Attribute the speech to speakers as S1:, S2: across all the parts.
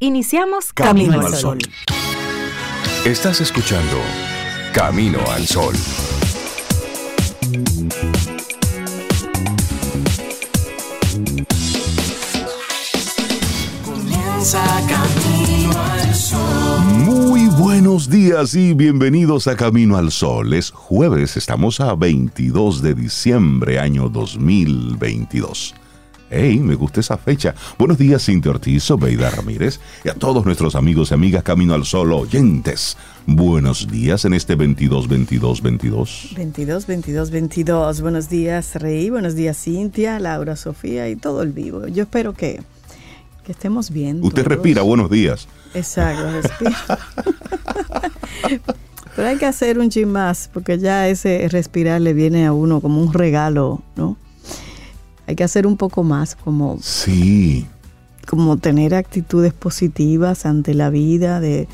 S1: Iniciamos Camino, al Sol.
S2: Estás escuchando Camino al Sol.
S3: Comienza Camino al Sol.
S4: Muy buenos días y bienvenidos a Camino al Sol. Es jueves, estamos a 22 de diciembre, año 2022. Hey, me gusta esa fecha. Buenos días, Cintia Ortiz, Beida Ramírez y a todos nuestros amigos y amigas Camino al Sol oyentes. Buenos días en este 22, 22, 22.
S5: 22, 22, 22. Buenos días, Rey. Buenos días, Cintia, Laura, Sofía y todo el vivo. Yo espero que, que estemos bien.
S4: Usted
S5: todos.
S4: respira, buenos días.
S5: Exacto, respira. Pero hay que hacer un chin más, porque ya ese respirar le viene a uno como un regalo, ¿no? Hay que hacer un poco más, como,
S4: Sí,
S5: como tener actitudes positivas ante la vida, de,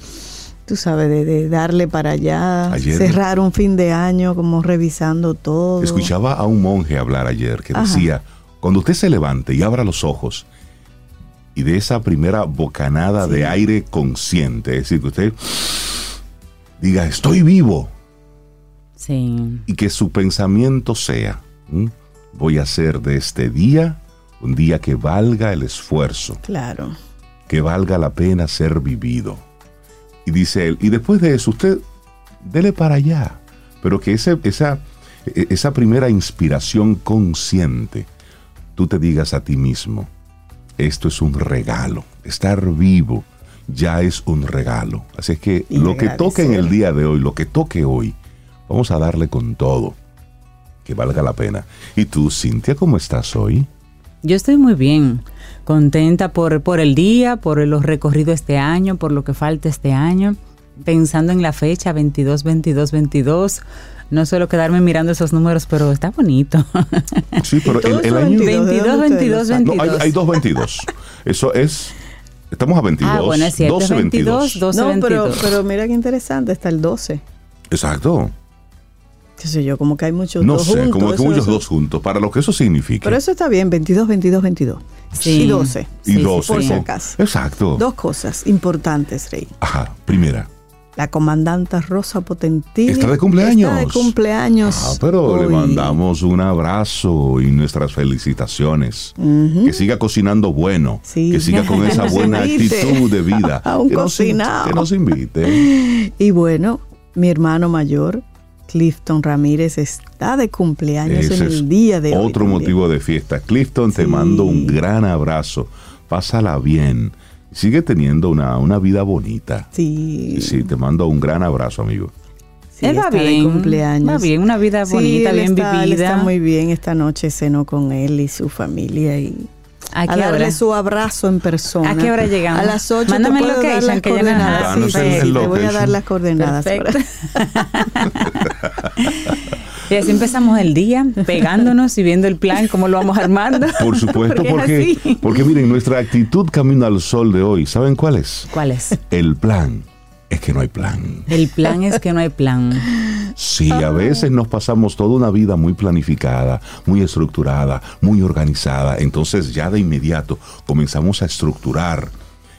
S5: tú sabes, de, de darle para allá,
S4: Ayer-
S5: cerrar un fin de año, como revisando todo.
S4: escuchaba a un monje hablar ayer que
S5: Ajá.
S4: decía, cuando usted se levante y abra los ojos y de esa primera bocanada de aire consciente, es decir, que usted diga, estoy vivo,
S6: Sí.
S4: y que su pensamiento sea, ¿m? Voy a hacer de este día un día que valga el esfuerzo,
S5: Claro.
S4: que valga la pena ser vivido. Y dice él, y después de eso usted dele para allá, pero que ese- esa, e- esa primera inspiración consciente, tú te digas a ti mismo, esto es un regalo, estar vivo ya es un regalo. Así es que
S5: Y
S4: lo que toque en el día de hoy, lo que toque hoy, vamos a darle con todo, que valga la pena. ¿Y tú, Cintia, cómo estás hoy?
S6: Yo estoy muy bien, contenta por, por el día, por los recorridos este año, por lo que falta este año, pensando en la fecha 22, 22, 22. No suelo quedarme mirando esos números, pero está bonito.
S4: Sí, pero el, el año...
S5: 22, ¿de
S6: 22,
S5: dónde ustedes
S6: 22,
S5: lo sacan?
S4: No, hay,
S6: 22.
S4: hay dos 22. Eso es... Estamos a 22.
S6: Ah, bueno, es cierto,
S4: 12,
S6: 22, 12,
S5: No, pero,
S6: 22.
S5: pero mira qué interesante, está el 12.
S4: Exacto.
S5: Qué sé yo, como que hay muchos
S4: No
S5: dos
S4: sé,
S5: juntos.
S4: como que muchos
S5: eso-
S4: dos juntos, para lo que eso significa.
S5: Pero eso está bien, 22, 22, 22.
S6: Sí.
S5: Y 12.
S4: y
S6: sí, sí,
S4: 12.
S5: por si
S4: ¿no?
S5: acaso.
S4: Exacto.
S5: Dos cosas importantes, Rey.
S4: Ajá, primera.
S5: La comandanta Rosa Potentini.
S4: Está de cumpleaños.
S5: Está de cumpleaños.
S4: Ah, pero le mandamos un abrazo y nuestras felicitaciones. Que siga cocinando bueno.
S5: Sí.
S4: Que siga con esa
S5: Nos
S4: buena actitud de vida.
S5: a un
S4: que, nos, in-
S5: cocinado.
S4: que nos invite.
S5: Y bueno, mi hermano mayor, Clifton Ramírez, está de cumpleaños
S4: Ese
S5: en
S4: es
S5: el día de hoy.
S4: Otro motivo de fiesta. Clifton, te
S5: Sí.
S4: mando un gran abrazo. Pásala bien. Sigue teniendo una, una vida bonita.
S5: Sí.
S4: Sí, te mando un gran abrazo, amigo.
S5: sí,
S6: Él va
S5: está de
S6: bien,
S5: cumpleaños.
S6: va bien, una vida
S5: Sí,
S6: bonita,
S5: él
S6: bien
S5: está, él
S6: vivida.
S5: está muy bien. Esta noche cenó con él y su familia y
S6: ¿A
S5: a darle
S6: hora?
S5: su abrazo en persona.
S6: ¿A qué hora llegamos?
S5: A las 8
S6: Mándame
S5: te dar las
S6: que
S5: coordenadas.
S4: Danos
S5: Sí, sí,
S4: el
S5: te voy a dar las coordenadas.
S6: Perfecto. Y así empezamos el día, pegándonos y viendo el plan, cómo lo vamos armando.
S4: Por supuesto,
S6: Porque
S4: porque, porque miren, nuestra actitud camino al sol de hoy, ¿saben cuál es?
S6: ¿Cuál es?
S4: El plan es que no hay plan.
S6: El plan es que no hay plan.
S4: Sí, a veces nos pasamos toda una vida muy planificada, muy estructurada, muy organizada. Entonces ya de inmediato comenzamos a estructurar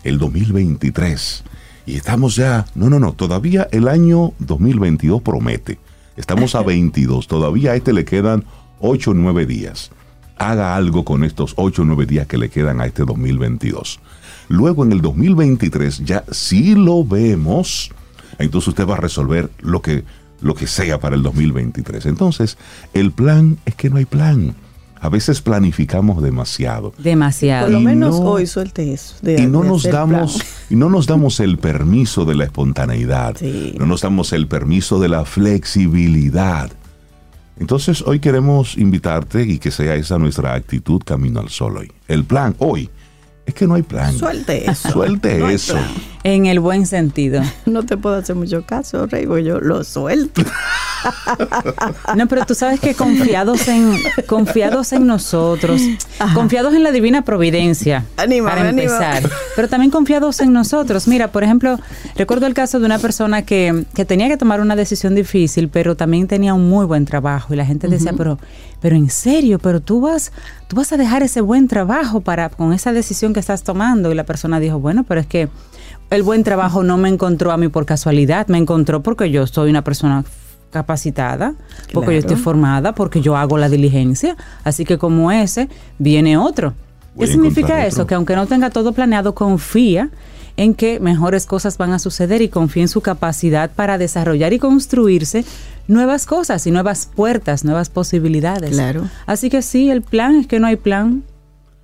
S4: el 2023. Y estamos ya, no, no, no, todavía el año 2022 promete. Estamos a 22, todavía a este le quedan 8 o 9 días. Haga algo con estos 8 o 9 días que le quedan a este 2022. Luego en el 2023 ya si lo vemos, entonces usted va a resolver lo que, lo que sea para el 2023. Entonces, el plan es que no hay plan. A veces planificamos demasiado.
S6: Demasiado.
S5: Por lo
S4: Y
S5: menos
S4: no-
S5: hoy suelte eso. de-
S4: y no
S5: de
S4: nos
S5: hacer
S4: damos
S5: plan.
S4: y no nos damos el permiso de la espontaneidad
S5: Sí.
S4: no nos damos el permiso de la flexibilidad entonces hoy queremos invitarte y que sea esa nuestra actitud camino al sol hoy el plan hoy es que no hay plan
S5: Suelte eso.
S4: suelte
S5: No
S4: eso.
S6: En el buen sentido.
S5: No te puedo hacer mucho caso, Rey, yo lo suelto.
S6: No, pero tú sabes que confiados en, confiados en nosotros, confiados en la divina providencia,
S5: Anímame,
S6: para empezar,
S5: anímame.
S6: pero también confiados en nosotros. Mira, por ejemplo, recuerdo el caso de una persona que, que tenía que tomar una decisión difícil, pero también tenía un muy buen trabajo y la gente decía, pero, pero en serio, pero tú vas, tú vas a dejar ese buen trabajo para con esa decisión que estás tomando y la persona dijo, bueno, pero es que el buen trabajo no me encontró a mí por casualidad, me encontró porque yo soy una persona capacitada, porque yo estoy formada, porque yo hago la diligencia, así que como ese viene otro.
S4: Voy
S6: ¿Qué significa eso?
S4: otro.
S6: Que aunque no tenga todo planeado, confía en que mejores cosas van a suceder y confía en su capacidad para desarrollar y construirse nuevas cosas y nuevas puertas, nuevas posibilidades.
S5: Claro.
S6: Así que sí, el plan es que no hay plan,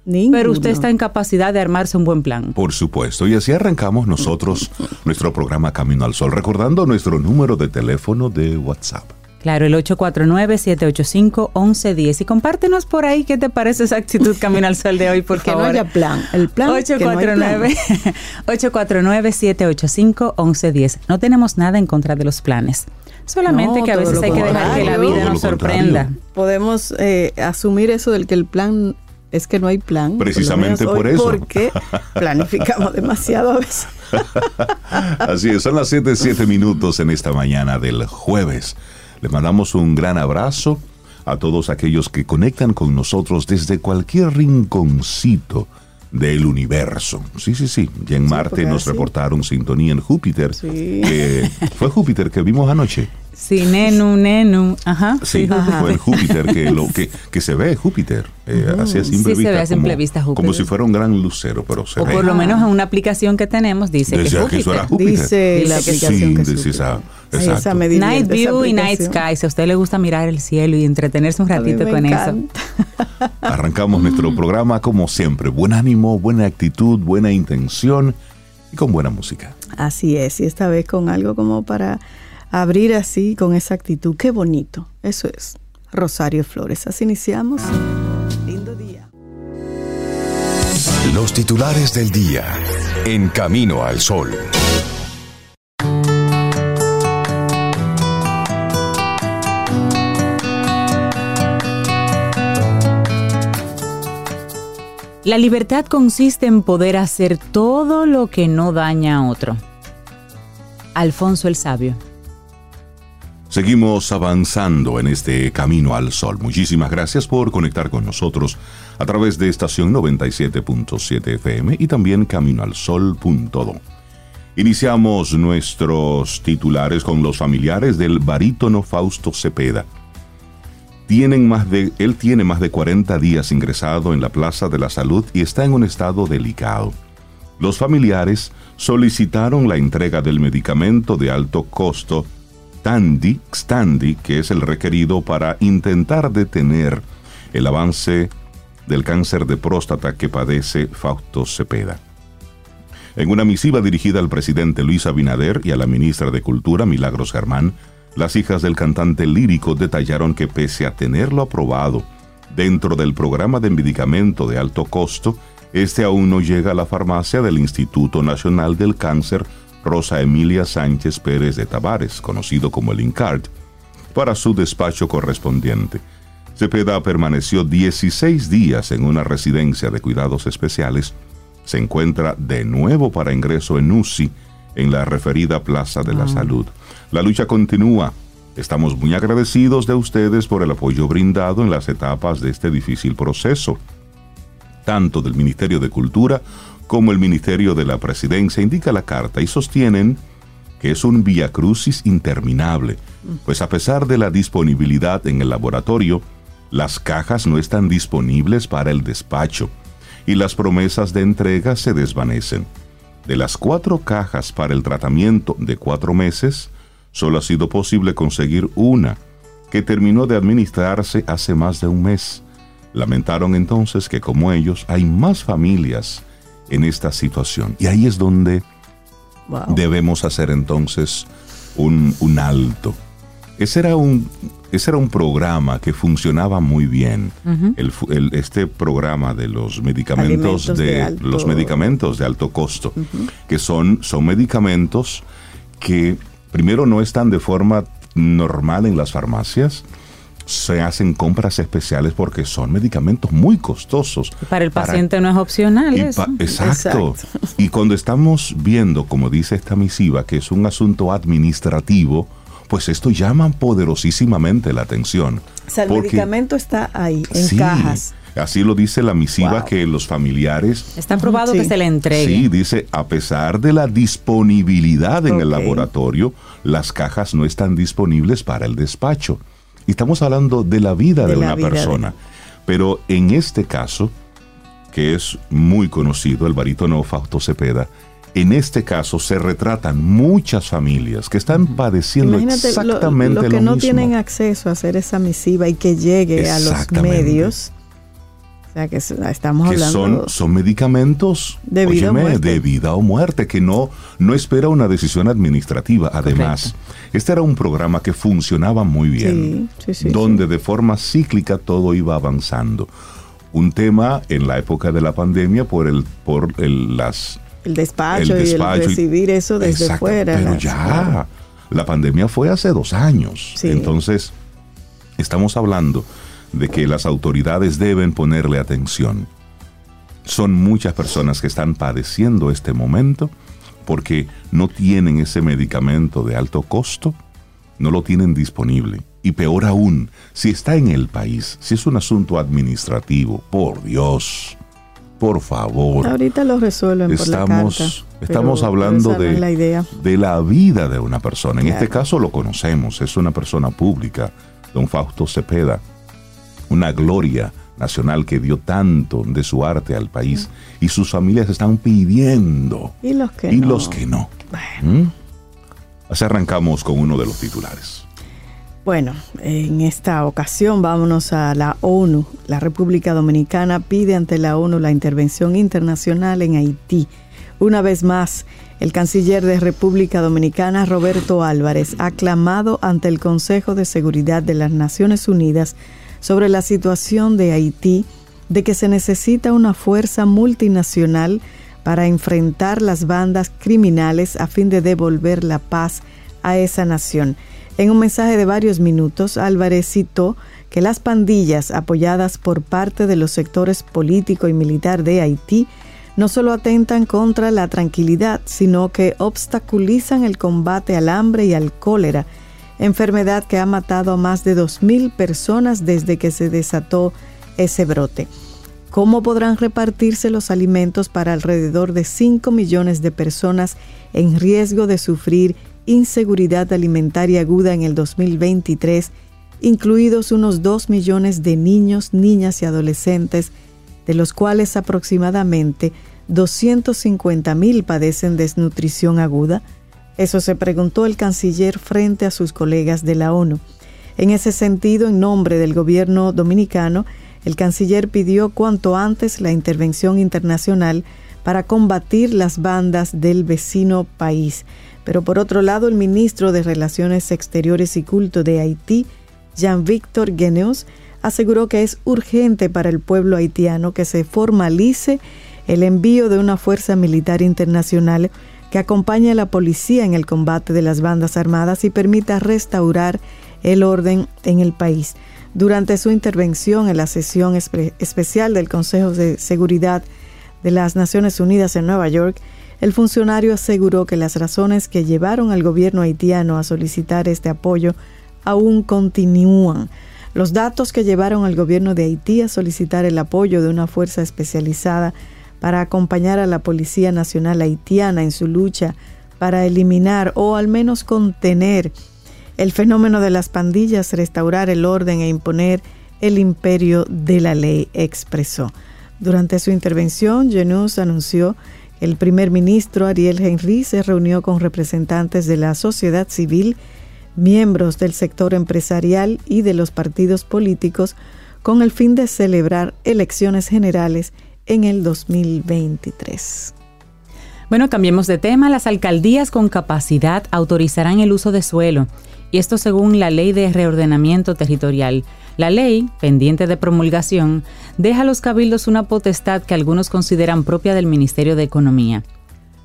S5: Ninguno.
S6: pero usted está en capacidad de armarse un buen plan.
S4: Por supuesto, y así arrancamos nosotros nuestro programa Camino al Sol, recordando nuestro número de teléfono de WhatsApp.
S6: Claro, el 849-785-1110. Y compártenos por ahí qué te parece esa actitud Camino al Sol de hoy, por
S5: que no haya plan. El plan que no hay plan.
S6: 849 849-785-1110. No tenemos nada en contra de los planes. Solamente
S5: No,
S6: que a veces hay que dejar que la vida nos sorprenda.
S5: Podemos eh, asumir eso del que el plan es que no hay plan.
S4: Precisamente por eso.
S5: Porque planificamos demasiado a veces.
S4: Así es, son las 7, 7 minutos en esta mañana del jueves. Les mandamos un gran abrazo a todos aquellos que conectan con nosotros desde cualquier rinconcito del universo. Sí, sí, sí. Ya en Marte nos
S5: así-
S4: reportaron sintonía en Júpiter.
S5: Sí.
S4: que fue Júpiter que vimos anoche.
S6: Sí, nenu, nenu. Ajá.
S4: Sí, fue en Júpiter que, lo, que, que se ve Júpiter. eh, así a simple
S6: Sí, se
S4: vista.
S6: ve a simple
S4: como-
S6: vista Júpiter.
S4: Como si fuera un gran lucero, pero se
S6: O
S4: ve.
S6: por lo menos en una aplicación que tenemos dice que es
S4: Decía que eso era
S6: Júpiter.
S5: Dice la
S6: Dice que
S5: aplicación
S4: sí,
S5: que es
S4: dice
S5: Júpiter.
S4: Exacto.
S5: esa me divierte,
S6: Night
S5: esa
S6: View y Night. Sky. Si a usted le gusta mirar el cielo y entretenerse un ratito con eso.
S4: Arrancamos nuestro programa como siempre. Buen ánimo, buena actitud, buena intención y con buena música.
S5: Así es, y esta vez con algo como para abrir así, con esa actitud. Qué bonito, eso es. Rosario Flores, así iniciamos. Lindo día.
S2: Los titulares del día en Camino al Sol.
S6: La libertad consiste en poder hacer todo lo que no daña a otro. Alfonso el Sabio.
S4: Seguimos avanzando en este camino al sol. Muchísimas gracias por conectar con nosotros a través de estación 97.7 FM y también caminoalsol.do. Iniciamos nuestros titulares con los familiares del barítono Fausto Cepeda. Tienen más de, él tiene más de 40 días ingresado en la Plaza de la Salud y está en un estado delicado. Los familiares solicitaron la entrega del medicamento de alto costo Tandy, Xtandi, que es el requerido para intentar detener el avance del cáncer de próstata que padece Fausto Cepeda. En una misiva dirigida al presidente Luis Abinader y a la ministra de Cultura Milagros Germán, las hijas del cantante lírico detallaron que pese a tenerlo aprobado dentro del programa de medicamento de alto costo, este aún no llega a la farmacia del Instituto Nacional del Cáncer Rosa Emilia Sánchez Pérez de Tavares, conocido como el INCARD, para su despacho correspondiente. Cepeda permaneció 16 días en una residencia de cuidados especiales. Se encuentra de nuevo para ingreso en UCI en la referida Plaza de la Salud. La lucha continúa. Estamos muy agradecidos de ustedes por el apoyo brindado en las etapas de este difícil proceso tanto del Ministerio de Cultura como el Ministerio de la Presidencia, indica la carta, y sostienen que es un viacrucis interminable, pues a pesar de la disponibilidad en el laboratorio, las cajas no están disponibles para el despacho y las promesas de entrega se desvanecen. De las cuatro cajas para el tratamiento de cuatro meses, solo ha sido posible conseguir una, que terminó de administrarse hace más de un mes. Lamentaron entonces que como ellos hay más familias en esta situación. Y ahí es donde
S5: Wow.
S4: debemos hacer entonces un, un alto. Ese era un, ese era un programa que funcionaba muy bien. El- este programa de los medicamentos de
S5: alto-
S4: los medicamentos de alto costo, que son, son medicamentos que primero no están de forma normal en las farmacias, se hacen compras especiales porque son medicamentos muy costosos.
S6: Para el paciente no es opcional.
S4: Y
S6: eso.
S4: pa- exacto. Y cuando estamos viendo, como dice esta misiva, que es un asunto administrativo, pues esto llama poderosísimamente la atención.
S5: O sea, el
S4: Porque-
S5: medicamento está ahí, en
S4: Sí,
S5: cajas.
S4: Así lo dice la misiva
S5: Wow.
S4: que los familiares
S6: Está probado
S5: Sí.
S6: que se le entregue.
S4: Sí, dice, a pesar de la disponibilidad en el laboratorio, las cajas no están disponibles para el despacho. Y estamos hablando de la vida de,
S5: De la
S4: una
S5: vida de-
S4: persona. Pero en este caso, que es muy conocido, el barítono Fausto Cepeda, en este caso se retratan muchas familias que están padeciendo
S5: Imagínate lo-
S4: exactamente
S5: lo, que
S4: lo
S5: no
S4: mismo.
S5: tienen acceso a hacer esa misiva y que llegue a los
S4: Exactamente.
S5: medios. O sea, que es- estamos
S4: que
S5: hablando
S4: son, son medicamentos
S5: De vida o
S4: óyeme,
S5: muerte.
S4: de vida o muerte, que no, no espera una decisión administrativa. Además, este era un programa que funcionaba muy bien,
S5: Sí, sí, sí,
S4: donde de forma cíclica todo iba avanzando. Un tema en la época de la pandemia por el, por el, las
S5: el despacho,
S4: el
S5: y
S4: despacho
S5: el
S4: y-
S5: recibir eso desde
S4: Exacto,
S5: fuera.
S4: Pero
S5: las-
S4: ya,
S5: claro.
S4: la pandemia fue hace dos años.
S5: Sí.
S4: Entonces, estamos hablando de que las autoridades deben ponerle atención. Son muchas personas que están padeciendo este momento porque no tienen ese medicamento de alto costo, no lo tienen disponible. Y peor aún, si está en el país, si es un asunto administrativo, por Dios, por favor
S5: Ahorita lo resuelven por la
S4: estamos,
S5: carta.
S4: estamos hablando de,
S5: la idea.
S4: de la vida de una persona. En este caso lo conocemos, es una persona pública, don Fausto Cepeda, una gloria nacional que dio tanto de su arte al país y sus familias están pidiendo
S5: Y los que
S4: y
S5: no.
S4: los que no. ¿Mm? Así arrancamos con uno de los titulares.
S5: Bueno, en esta ocasión vámonos a la ONU. La República Dominicana pide ante la ONU la intervención internacional en Haití. Una vez más, el canciller de República Dominicana, Roberto Álvarez, ha clamado ante el Consejo de Seguridad de las Naciones Unidas sobre la situación de Haití, de que se necesita una fuerza multinacional para enfrentar las bandas criminales a fin de devolver la paz a esa nación. En un mensaje de varios minutos, Álvarez citó que las pandillas apoyadas por parte de los sectores político y militar de Haití no solo atentan contra la tranquilidad, sino que obstaculizan el combate al hambre y al cólera, enfermedad que ha matado a más de 2.000 personas desde que se desató ese brote. ¿Cómo podrán repartirse los alimentos para alrededor de 5 millones de personas en riesgo de sufrir inseguridad alimentaria aguda en el 2023, incluidos unos 2 millones de niños, niñas y adolescentes, de los cuales aproximadamente 250 mil padecen desnutrición aguda? Eso se preguntó el canciller frente a sus colegas de la ONU. En ese sentido, en nombre del gobierno dominicano, el canciller pidió cuanto antes la intervención internacional para combatir las bandas del vecino país. Pero por otro lado, el ministro de Relaciones Exteriores y Culto de Haití, Jean-Victor Gueneus, aseguró que es urgente para el pueblo haitiano que se formalice el envío de una fuerza militar internacional que acompañe a la policía en el combate de las bandas armadas y permita restaurar el orden en el país. Durante su intervención en la sesión espe especial del Consejo de Seguridad de las Naciones Unidas en Nueva York, el funcionario aseguró que las razones que llevaron al gobierno haitiano a solicitar este apoyo aún continúan. Los datos que llevaron al gobierno de Haití a solicitar el apoyo de una fuerza especializada para acompañar a la Policía Nacional haitiana en su lucha para eliminar o al menos contener el fenómeno de las pandillas, restaurar el orden e imponer el imperio de la ley, expresó. Durante su intervención, Genus anunció que el primer ministro Ariel Henry se reunió con representantes de la sociedad civil, miembros del sector empresarial y de los partidos políticos con el fin de celebrar elecciones generales en el 2023.
S6: Bueno, cambiemos de tema. Las alcaldías con capacidad autorizarán el uso de suelo, y esto según la Ley de Reordenamiento Territorial. La ley, pendiente de promulgación, deja a los cabildos una potestad que algunos consideran propia del Ministerio de Economía.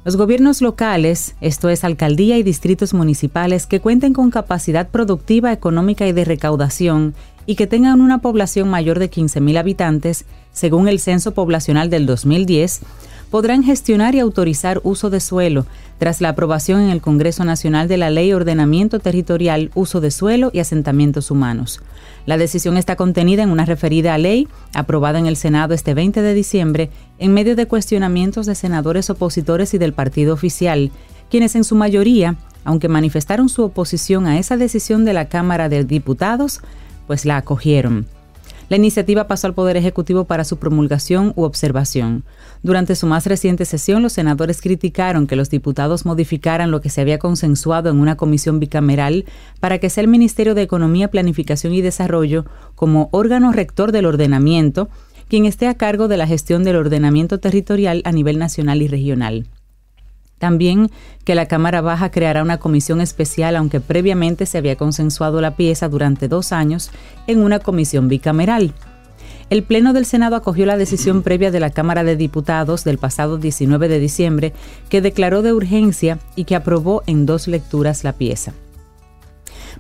S6: Los gobiernos locales, esto es alcaldía y distritos municipales, que cuenten con capacidad productiva, económica y de recaudación y que tengan una población mayor de 15.000 habitantes, según el Censo Poblacional del 2010, podrán gestionar y autorizar uso de suelo tras la aprobación en el Congreso Nacional de la Ley Ordenamiento Territorial, Uso de Suelo y Asentamientos Humanos. La decisión está contenida en una referida ley aprobada en el Senado este 20 de diciembre en medio de cuestionamientos de senadores opositores y del partido oficial, quienes en su mayoría, aunque manifestaron su oposición a esa decisión de la Cámara de Diputados, pues la acogieron. La iniciativa pasó al Poder Ejecutivo para su promulgación u observación. Durante su más reciente sesión, los senadores criticaron que los diputados modificaran lo que se había consensuado en una comisión bicameral para que sea el Ministerio de Economía, Planificación y Desarrollo, como órgano rector del ordenamiento, quien esté a cargo de la gestión del ordenamiento territorial a nivel nacional y regional. También que la Cámara Baja creará una comisión especial, aunque previamente se había consensuado la pieza durante dos años en una comisión bicameral. El Pleno del Senado acogió la decisión previa de la Cámara de Diputados del pasado 19 de diciembre, que declaró de urgencia y que aprobó en dos lecturas la pieza.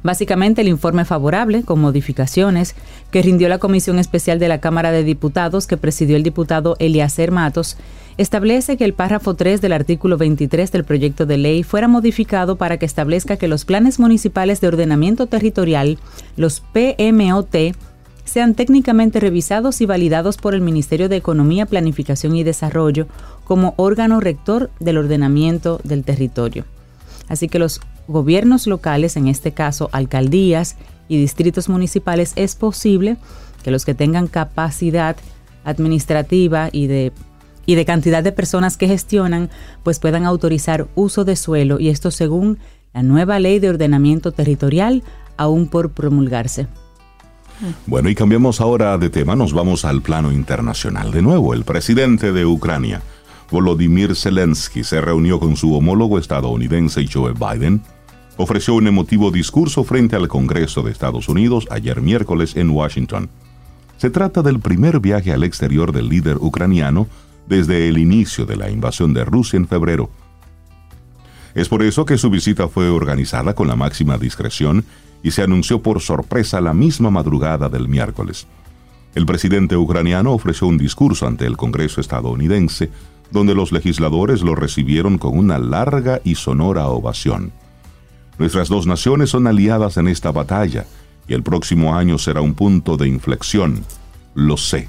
S6: Básicamente el informe favorable, con modificaciones, que rindió la Comisión Especial de la Cámara de Diputados que presidió el diputado Eliezer Matos, establece que el párrafo 3 del artículo 23 del proyecto de ley fuera modificado para que establezca que los planes municipales de ordenamiento territorial, los PMOT, sean técnicamente revisados y validados por el Ministerio de Economía, Planificación y Desarrollo como órgano rector del ordenamiento del territorio. Así que los gobiernos locales, en este caso alcaldías y distritos municipales, es posible que los que tengan capacidad administrativa y de y de cantidad de personas que gestionan, pues puedan autorizar uso de suelo y esto según la nueva ley de ordenamiento territorial aún por promulgarse.
S4: Bueno, y cambiamos ahora de tema, nos vamos al plano internacional. De nuevo, el presidente de Ucrania, Volodymyr Zelensky, se reunió con su homólogo estadounidense Joe Biden, ofreció un emotivo discurso frente al Congreso de Estados Unidos ayer miércoles en Washington. Se trata del primer viaje al exterior del líder ucraniano desde el inicio de la invasión de Rusia en febrero. Es por eso que su visita fue organizada con la máxima discreción y se anunció por sorpresa la misma madrugada del miércoles. El presidente ucraniano ofreció un discurso ante el Congreso estadounidense, donde los legisladores lo recibieron con una larga y sonora ovación. Nuestras dos naciones son aliadas en esta batalla, y el próximo año será un punto de inflexión. Lo sé.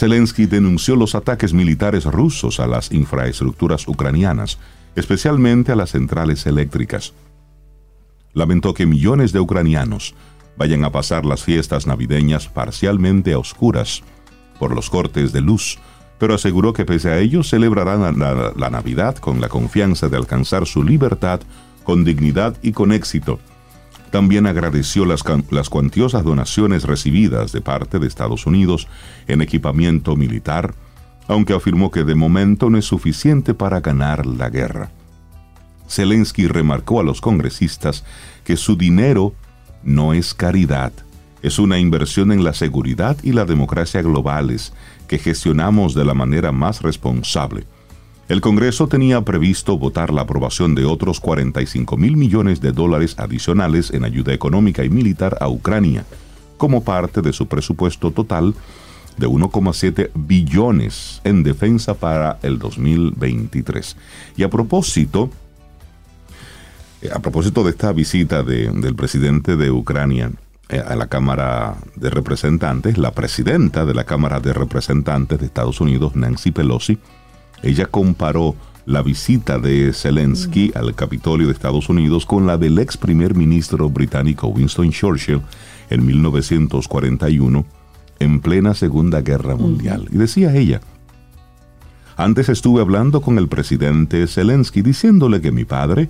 S4: Zelensky denunció los ataques militares rusos a las infraestructuras ucranianas, especialmente a las centrales eléctricas. Lamentó que millones de ucranianos vayan a pasar las fiestas navideñas parcialmente a oscuras por los cortes de luz, pero aseguró que pese a ello celebrarán la, la Navidad con la confianza de alcanzar su libertad con dignidad y con éxito también agradeció las, las cuantiosas donaciones recibidas de parte de Estados Unidos en equipamiento militar, aunque afirmó que de momento no es suficiente para ganar la guerra. Zelensky remarcó a los congresistas que su dinero no es caridad, es una inversión en la seguridad y la democracia globales que gestionamos de la manera más responsable el Congreso tenía previsto votar la aprobación de otros 45 mil millones de dólares adicionales en ayuda económica y militar a Ucrania, como parte de su presupuesto total de 1,7 billones en defensa para el 2023. Y a propósito, eh, a propósito de esta visita del presidente de Ucrania eh, a la Cámara de Representantes, la presidenta de la Cámara de Representantes de Estados Unidos, Nancy Pelosi, ella comparó la visita de Zelensky al Capitolio de Estados Unidos con la del ex primer ministro británico Winston Churchill en 1941, en plena Segunda Guerra Mundial. Y decía ella, antes estuve hablando con el presidente Zelensky diciéndole que mi padre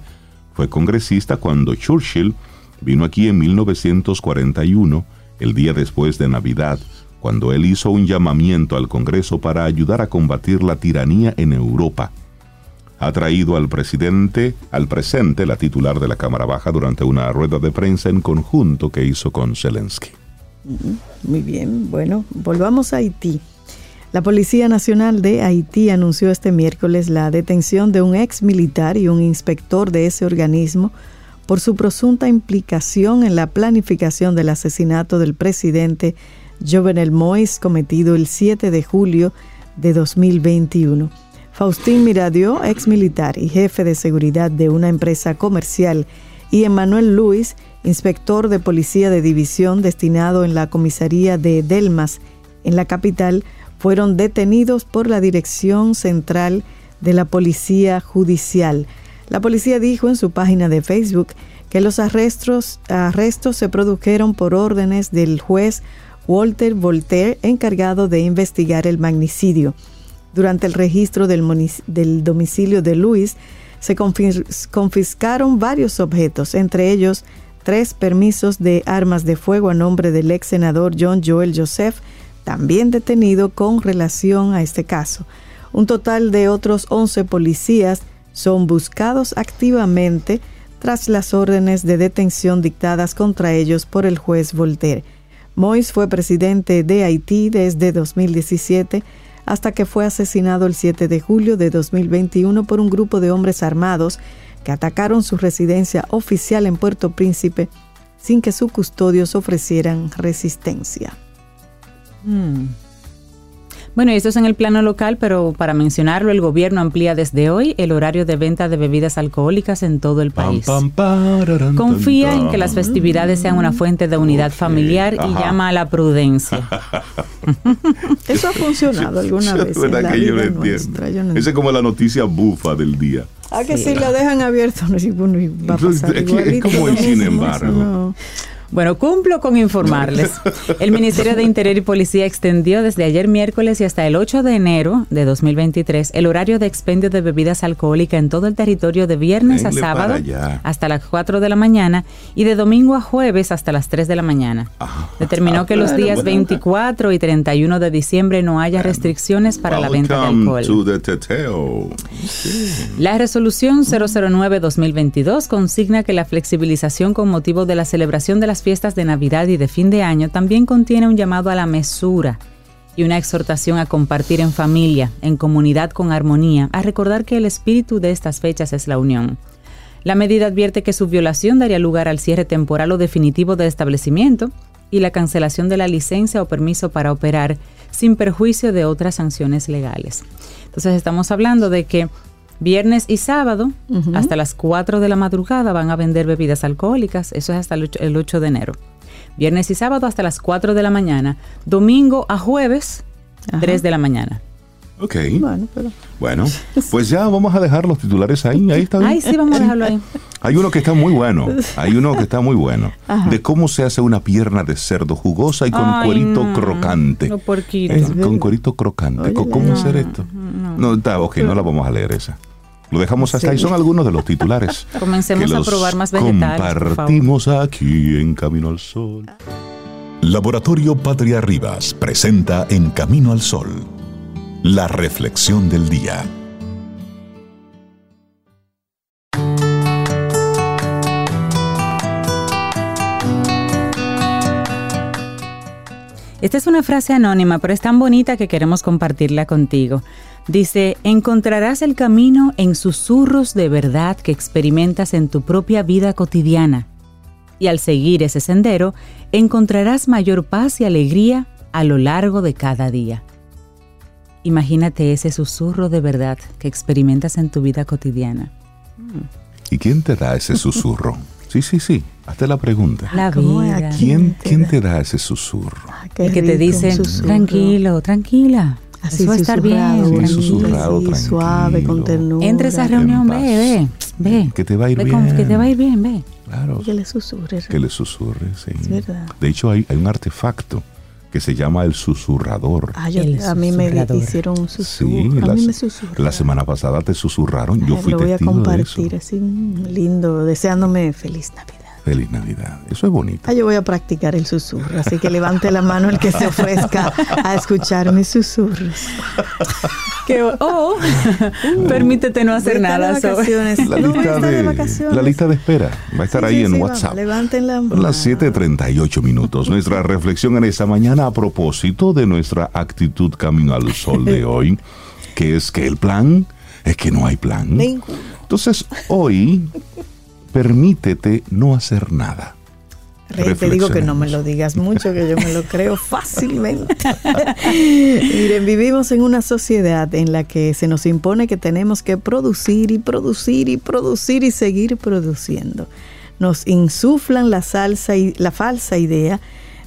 S4: fue congresista cuando Churchill vino aquí en 1941, el día después de Navidad, cuando él hizo un llamamiento al Congreso para ayudar a combatir la tiranía en Europa. Ha traído al presidente, al presente, la titular de la Cámara Baja durante una rueda de prensa en conjunto que hizo con Zelensky.
S5: Muy bien, bueno, volvamos a Haití. La Policía Nacional de Haití anunció este miércoles la detención de un ex militar y un inspector de ese organismo por su presunta implicación en la planificación del asesinato del presidente Jovenel Moïse cometido el 7 de julio de 2021. Faustín Miradio, ex militar y jefe de seguridad de una empresa comercial, y Emmanuel Luis, inspector de policía de división destinado en la comisaría de Delmas, en la capital, fueron detenidos por la Dirección Central de la Policía Judicial. La policía dijo en su página de Facebook que los arrestos, arrestos se produjeron por órdenes del juez Walter Voltaire, encargado de investigar el magnicidio. Durante el registro del, domicilio de Luis, se confiscaron varios objetos, entre ellos tres permisos de armas de fuego a nombre del ex senador John Joel Joseph, también detenido con relación a este caso. Un total de otros 11 policías son buscados activamente tras las órdenes de detención dictadas contra ellos por el juez Voltaire. Mois fue presidente de Haití desde 2017 hasta que fue asesinado el 7 de julio de 2021 por un grupo de hombres armados que atacaron su residencia oficial en Puerto Príncipe sin que sus custodios ofrecieran resistencia.
S6: Mm. Bueno, y esto es en el plano local, pero para mencionarlo, el gobierno amplía desde hoy el horario de venta de bebidas alcohólicas en todo el país. Confía en que las festividades sean una fuente de unidad familiar y llama a la prudencia.
S5: Eso ha funcionado alguna vez.
S4: Es verdad que yo lo entiendo. Esa es como la noticia bufa del día.
S5: Ah, que si lo dejan abierto, no, va a pasar
S4: Es como el sin embargo.
S6: Bueno, cumplo con informarles. El Ministerio de Interior y Policía extendió desde ayer miércoles y hasta el 8 de enero de 2023 el horario de expendio de bebidas alcohólicas en todo el territorio de viernes a sábado hasta las 4 de la mañana y de domingo a jueves hasta las 3 de la mañana. Determinó que los días 24 y 31 de diciembre no haya restricciones para la venta de alcohol. La resolución 009-2022 consigna que la flexibilización con motivo de la celebración de las fiestas de Navidad y de fin de año también contiene un llamado a la mesura y una exhortación a compartir en familia, en comunidad con armonía, a recordar que el espíritu de estas fechas es la unión. La medida advierte que su violación daría lugar al cierre temporal o definitivo del establecimiento y la cancelación de la licencia o permiso para operar sin perjuicio de otras sanciones legales. Entonces estamos hablando de que Viernes y sábado, hasta las 4 de la madrugada, van a vender bebidas alcohólicas. Eso es hasta el 8, de enero. Viernes y sábado hasta las 4 de la mañana. Domingo a jueves, 3 de la mañana.
S4: Ok. Bueno, pero... bueno, pues ya vamos a dejar los titulares ahí. Ahí está bien.
S6: Ahí sí, vamos a dejarlo ahí.
S4: Hay uno que está muy bueno. Hay uno que está muy bueno. De cómo se hace una pierna de cerdo jugosa y con cuerito crocante.
S6: No,
S4: eh, con cuerito crocante. ¿Cómo hacer esto? No, está, ok, no la vamos a leer esa. Lo dejamos acá y son algunos de los titulares.
S6: Comencemos a probar más vegetales.
S4: Compartimos aquí en Camino al Sol.
S2: Laboratorio Patria Rivas presenta En Camino al Sol la reflexión del día.
S6: Esta es una frase anónima, pero es tan bonita que queremos compartirla contigo. Dice, encontrarás el camino en susurros de verdad que experimentas en tu propia vida cotidiana. Y al seguir ese sendero, encontrarás mayor paz y alegría a lo largo de cada día. Imagínate ese susurro de verdad que experimentas en tu vida cotidiana.
S4: ¿Y quién te da ese susurro? Sí, sí, sí. Hazte la pregunta.
S6: La vida.
S4: ¿Quién, ¿quién te da ese susurro?
S6: Ah, el que te dice, tranquilo, tranquila. Así va a estar bien.
S4: Sí, susurrado, tranquilo.
S5: suave, con ternura.
S6: Entra a esa reunión, ve, ve, ve.
S4: Que te va a ir bien.
S6: que te va a ir bien, ve.
S4: Claro.
S5: Que le susurre.
S4: Que le susurre, sí. Es verdad. De hecho, hay, hay un artefacto que se llama el susurrador.
S5: Ah, a mí me hicieron un susurro. Sí, a
S4: la,
S5: mí me
S4: La semana pasada te susurraron. Yo fui
S5: Lo voy
S4: a
S5: compartir así lindo, deseándome feliz Navidad.
S4: Feliz Navidad. Eso es bonito.
S5: Ah, yo voy a practicar el susurro, así que levante la mano el que se ofrezca a escuchar mis susurros.
S6: Que, oh, permítete no hacer nada.
S5: de vacaciones.
S4: La
S5: No,
S4: lista,
S5: de
S4: de,
S5: vacaciones.
S4: la lista de espera va a estar
S5: Sí,
S4: ahí
S5: sí,
S4: en
S5: sí,
S4: WhatsApp.
S5: levanten la mano.
S4: las 7:38 minutos. Nuestra reflexión en esta mañana a propósito de nuestra actitud camino al sol de hoy, que es que el plan es que no hay plan.
S5: Ninguno.
S4: Entonces, hoy, permítete no hacer nada.
S5: Rey, te digo que no me lo digas mucho, que yo me lo creo fácilmente. Miren, vivimos en una sociedad en la que se nos impone que tenemos que producir y producir y producir y seguir produciendo. Nos insuflan la salsa y la falsa idea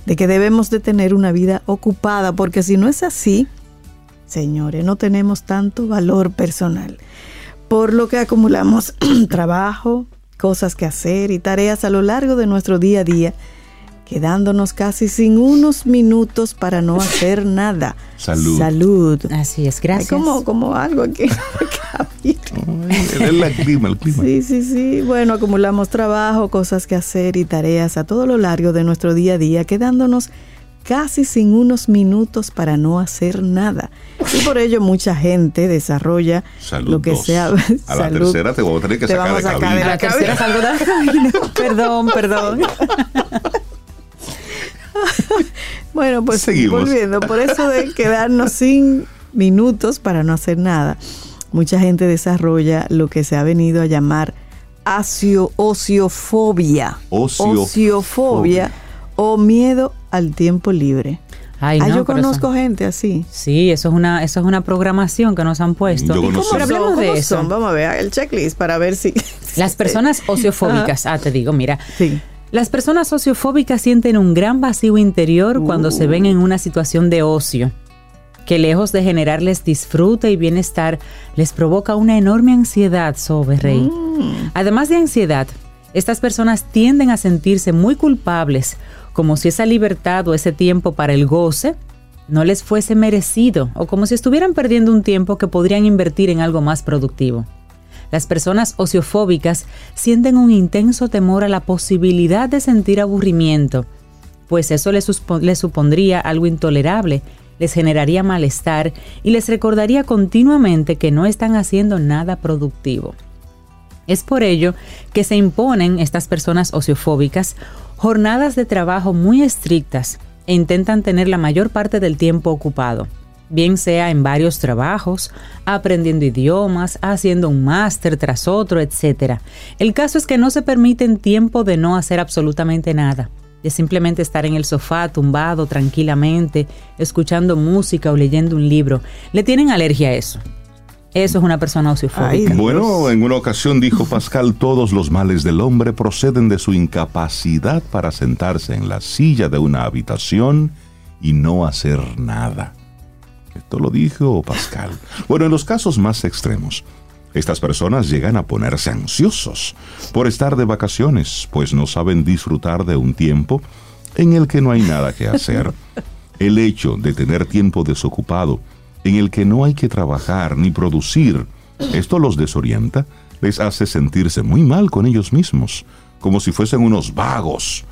S5: de que debemos de tener una vida ocupada, porque si no es así, señores, no tenemos tanto valor personal. Por lo que acumulamos trabajo, cosas que hacer y tareas a lo largo de nuestro día a día, quedándonos casi sin unos minutos para no hacer nada.
S4: Salud.
S5: Salud.
S6: Así es,
S5: Hay
S6: gracias.
S5: como, como algo aquí.
S4: El clima, el clima.
S5: Sí, sí, sí. Bueno, acumulamos trabajo, cosas que hacer y tareas a todo lo largo de nuestro día a día, quedándonos casi sin unos minutos para no hacer nada. Y por ello mucha gente desarrolla
S4: Salud
S5: lo que
S4: dos.
S5: sea.
S4: A la tercera te voy a tener que
S5: Te
S4: sacar
S5: vamos
S4: de
S5: a sacar
S4: cabina.
S5: de
S6: A la tercera salgo de la cabina. Perdón, perdón.
S5: Bueno, pues
S4: Seguimos.
S5: volviendo, por eso de quedarnos sin minutos para no hacer nada, mucha gente desarrolla lo que se ha venido a llamar asio- ociofobia.
S4: Ociofobia.
S5: Ociofobia o miedo al tiempo libre.
S6: Ay,
S5: ah,
S6: no,
S5: yo
S6: eso-
S5: conozco gente así.
S6: Sí, eso es una, eso es una programación que nos han puesto.
S4: Yo
S6: ¿Y cómo pero hablemos de
S5: ¿Cómo
S6: eso?
S5: son? Vamos a ver el checklist para ver si...
S6: Las personas ociofóbicas, ah, te digo, mira.
S5: Sí.
S6: Las personas sociofóbicas sienten un gran vacío interior cuando se ven en una situación de ocio, que lejos de generarles disfrute y bienestar, les provoca una enorme ansiedad sobre Rey. Además de ansiedad, estas personas tienden a sentirse muy culpables, como si esa libertad o ese tiempo para el goce no les fuese merecido, o como si estuvieran perdiendo un tiempo que podrían invertir en algo más productivo. Las personas ociofóbicas sienten un intenso temor a la posibilidad de sentir aburrimiento, pues eso les, supondría algo intolerable, les generaría malestar y les recordaría continuamente que no están haciendo nada productivo. Es por ello que se imponen estas personas ociofóbicas jornadas de trabajo muy estrictas e intentan tener la mayor parte del tiempo ocupado, bien sea en varios trabajos, aprendiendo idiomas, haciendo un máster tras otro, etc. El caso es que no se permiten tiempo de no hacer absolutamente nada, de simplemente estar en el sofá tumbado tranquilamente, escuchando música o leyendo un libro. Le tienen alergia a eso. Eso es una persona ociofóbica.
S4: Bueno, en una ocasión dijo Pascal, todos los males del hombre proceden de su incapacidad para sentarse en la silla de una habitación y no hacer nada. Esto lo dijo Pascal. Bueno, en los casos más extremos, estas personas llegan a ponerse ansiosos por estar de vacaciones, pues no saben disfrutar de un tiempo en el que no hay nada que hacer. El hecho de tener tiempo desocupado, en el que no hay que trabajar ni producir, esto los desorienta, les hace sentirse muy mal con ellos mismos, como si fuesen unos vagos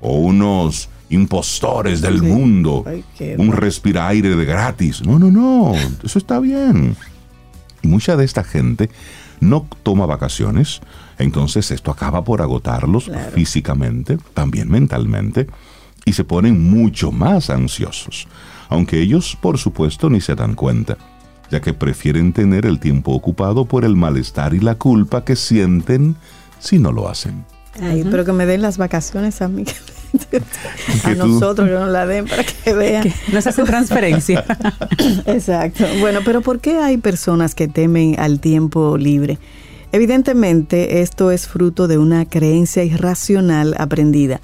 S4: o unos impostores del
S5: Sí.
S4: mundo,
S5: Ay,
S4: un respira aire de gratis. No, no, no, eso está bien. Y mucha de esta gente no toma vacaciones, entonces esto acaba por agotarlos
S5: Claro.
S4: físicamente, también mentalmente, y se ponen mucho más ansiosos, aunque ellos, por supuesto, ni se dan cuenta, ya que prefieren tener el tiempo ocupado por el malestar y la culpa que sienten si no lo hacen.
S5: Ay, pero que me den las vacaciones a mí. a nosotros que nos la den para que vean.
S6: Nos hacen transferencia.
S5: Exacto. Bueno, pero ¿por qué hay personas que temen al tiempo libre? Evidentemente, esto es fruto de una creencia irracional aprendida.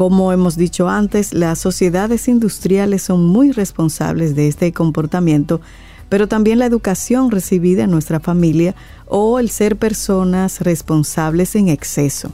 S5: Como hemos dicho antes, las sociedades industriales son muy responsables de este comportamiento, pero también la educación recibida en nuestra familia o el ser personas responsables en exceso.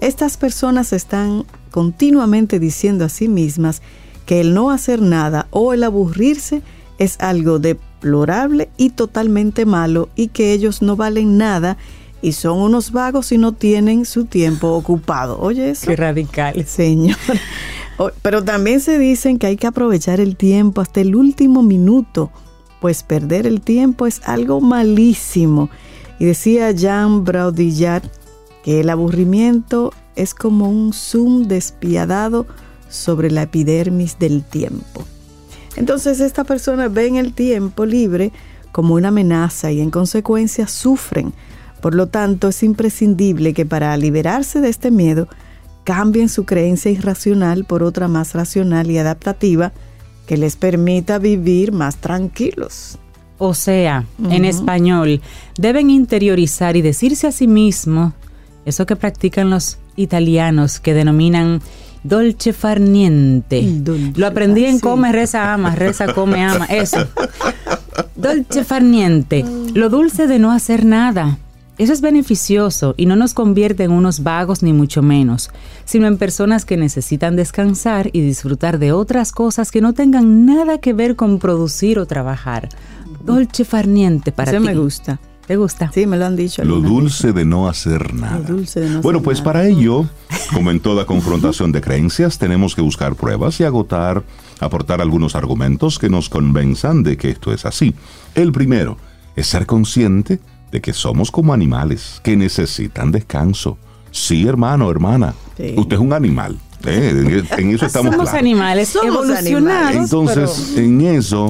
S5: Estas personas están continuamente diciendo a sí mismas que el no hacer nada o el aburrirse es algo deplorable y totalmente malo y que ellos no valen nada y son unos vagos y no tienen su tiempo ocupado. Oye, eso.
S6: Qué radical.
S5: Señor. Pero también se dicen que hay que aprovechar el tiempo hasta el último minuto, pues perder el tiempo es algo malísimo. Y decía Jean Baudrillard que el aburrimiento es como un zoom despiadado sobre la epidermis del tiempo. Entonces esta persona ven el tiempo libre como una amenaza y en consecuencia sufren. Por lo tanto, es imprescindible que para liberarse de este miedo cambien su creencia irracional por otra más racional y adaptativa que les permita vivir más tranquilos.
S6: O sea, en español, deben interiorizar y decirse a sí mismo eso que practican los italianos que denominan dolce far niente.
S5: Dolce,
S6: Lo aprendí en
S5: sí.
S6: come, reza, ama, reza, come, ama. Eso. Dolce far niente. Lo dulce de no hacer nada. Eso es beneficioso y no nos convierte en unos vagos ni mucho menos, sino en personas que necesitan descansar y disfrutar de otras cosas que no tengan nada que ver con producir o trabajar. Dolce far niente para
S5: Eso
S6: ti.
S5: me gusta.
S6: ¿Te gusta?
S5: Sí, me lo han dicho.
S4: Lo dulce de no hacer nada.
S5: Lo dulce de no
S4: bueno,
S5: hacer
S4: pues
S5: nada.
S4: para ello, como en toda confrontación de creencias, tenemos que buscar pruebas y agotar, aportar algunos argumentos que nos convenzan de que esto es así. El primero es ser consciente de que somos como animales que necesitan descanso. Sí, hermano, hermana,
S5: Sí.
S4: usted es un animal. ¿eh? En, en eso estamos
S6: Somos
S4: claros.
S6: animales
S5: Somos
S6: evolucionados.
S4: Entonces, en eso,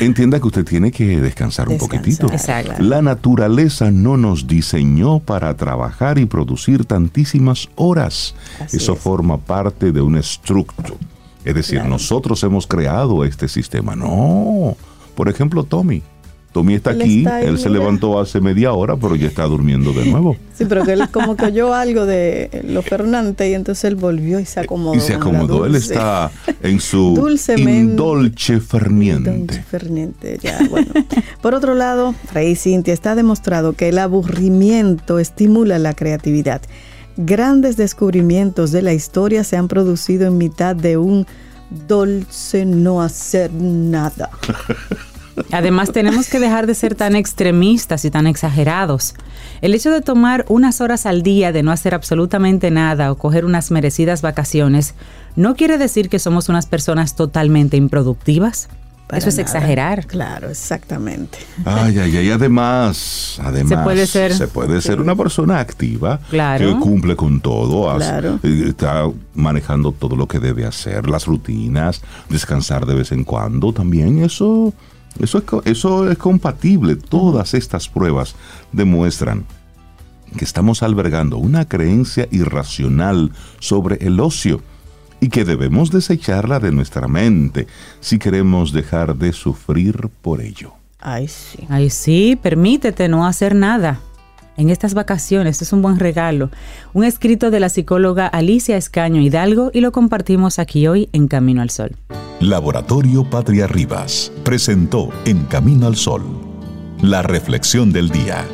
S4: entienda que usted tiene que descansar un poquitito.
S6: Exacto.
S4: La naturaleza no nos diseñó para trabajar y producir tantísimas horas.
S5: Así
S4: eso
S5: es.
S4: forma parte de un estructo. Es decir,
S5: Claro.
S4: nosotros hemos creado este sistema. No. Por ejemplo, Tommy. Tommy está aquí,
S5: está ahí,
S4: él se
S5: mira.
S4: levantó hace media hora, pero ya está durmiendo de nuevo.
S5: Sí, pero que él como que oyó algo de lo Fernante y entonces él volvió y se acomodó.
S4: y se acomodó, él está en su
S5: Dulcemente-
S4: indolce ferniente.
S5: Dolce Ferniente, ya, bueno. Por otro lado, Rey Cintia está demostrado que el aburrimiento estimula la creatividad. Grandes descubrimientos de la historia se han producido en mitad de un dulce no hacer nada.
S6: Además, tenemos que dejar de ser tan extremistas y tan exagerados. El hecho de tomar unas horas al día de no hacer absolutamente nada o coger unas merecidas vacaciones no quiere decir que somos unas personas totalmente improductivas.
S5: Para
S6: Eso es
S5: nada.
S6: exagerar.
S5: Claro, exactamente.
S4: Ay, ay, ay, además, además,
S6: Se puede ser.
S4: se puede ser una persona activa
S6: Claro.
S4: que cumple con todo,
S5: Claro.
S4: eh, está manejando todo lo que debe hacer, las rutinas, descansar de vez en cuando, también eso, eso es, eso es compatible. Todas estas pruebas demuestran que estamos albergando una creencia irracional sobre el ocio y que debemos desecharla de nuestra mente si queremos dejar de sufrir por ello.
S5: Ay, sí.
S6: Ay, sí, permítete no hacer nada. En estas vacaciones es un buen regalo. Un escrito de la psicóloga Alicia Escaño Hidalgo y lo compartimos aquí hoy en Camino al Sol.
S2: Laboratorio Patria Rivas presentó En Camino al Sol, la reflexión del día.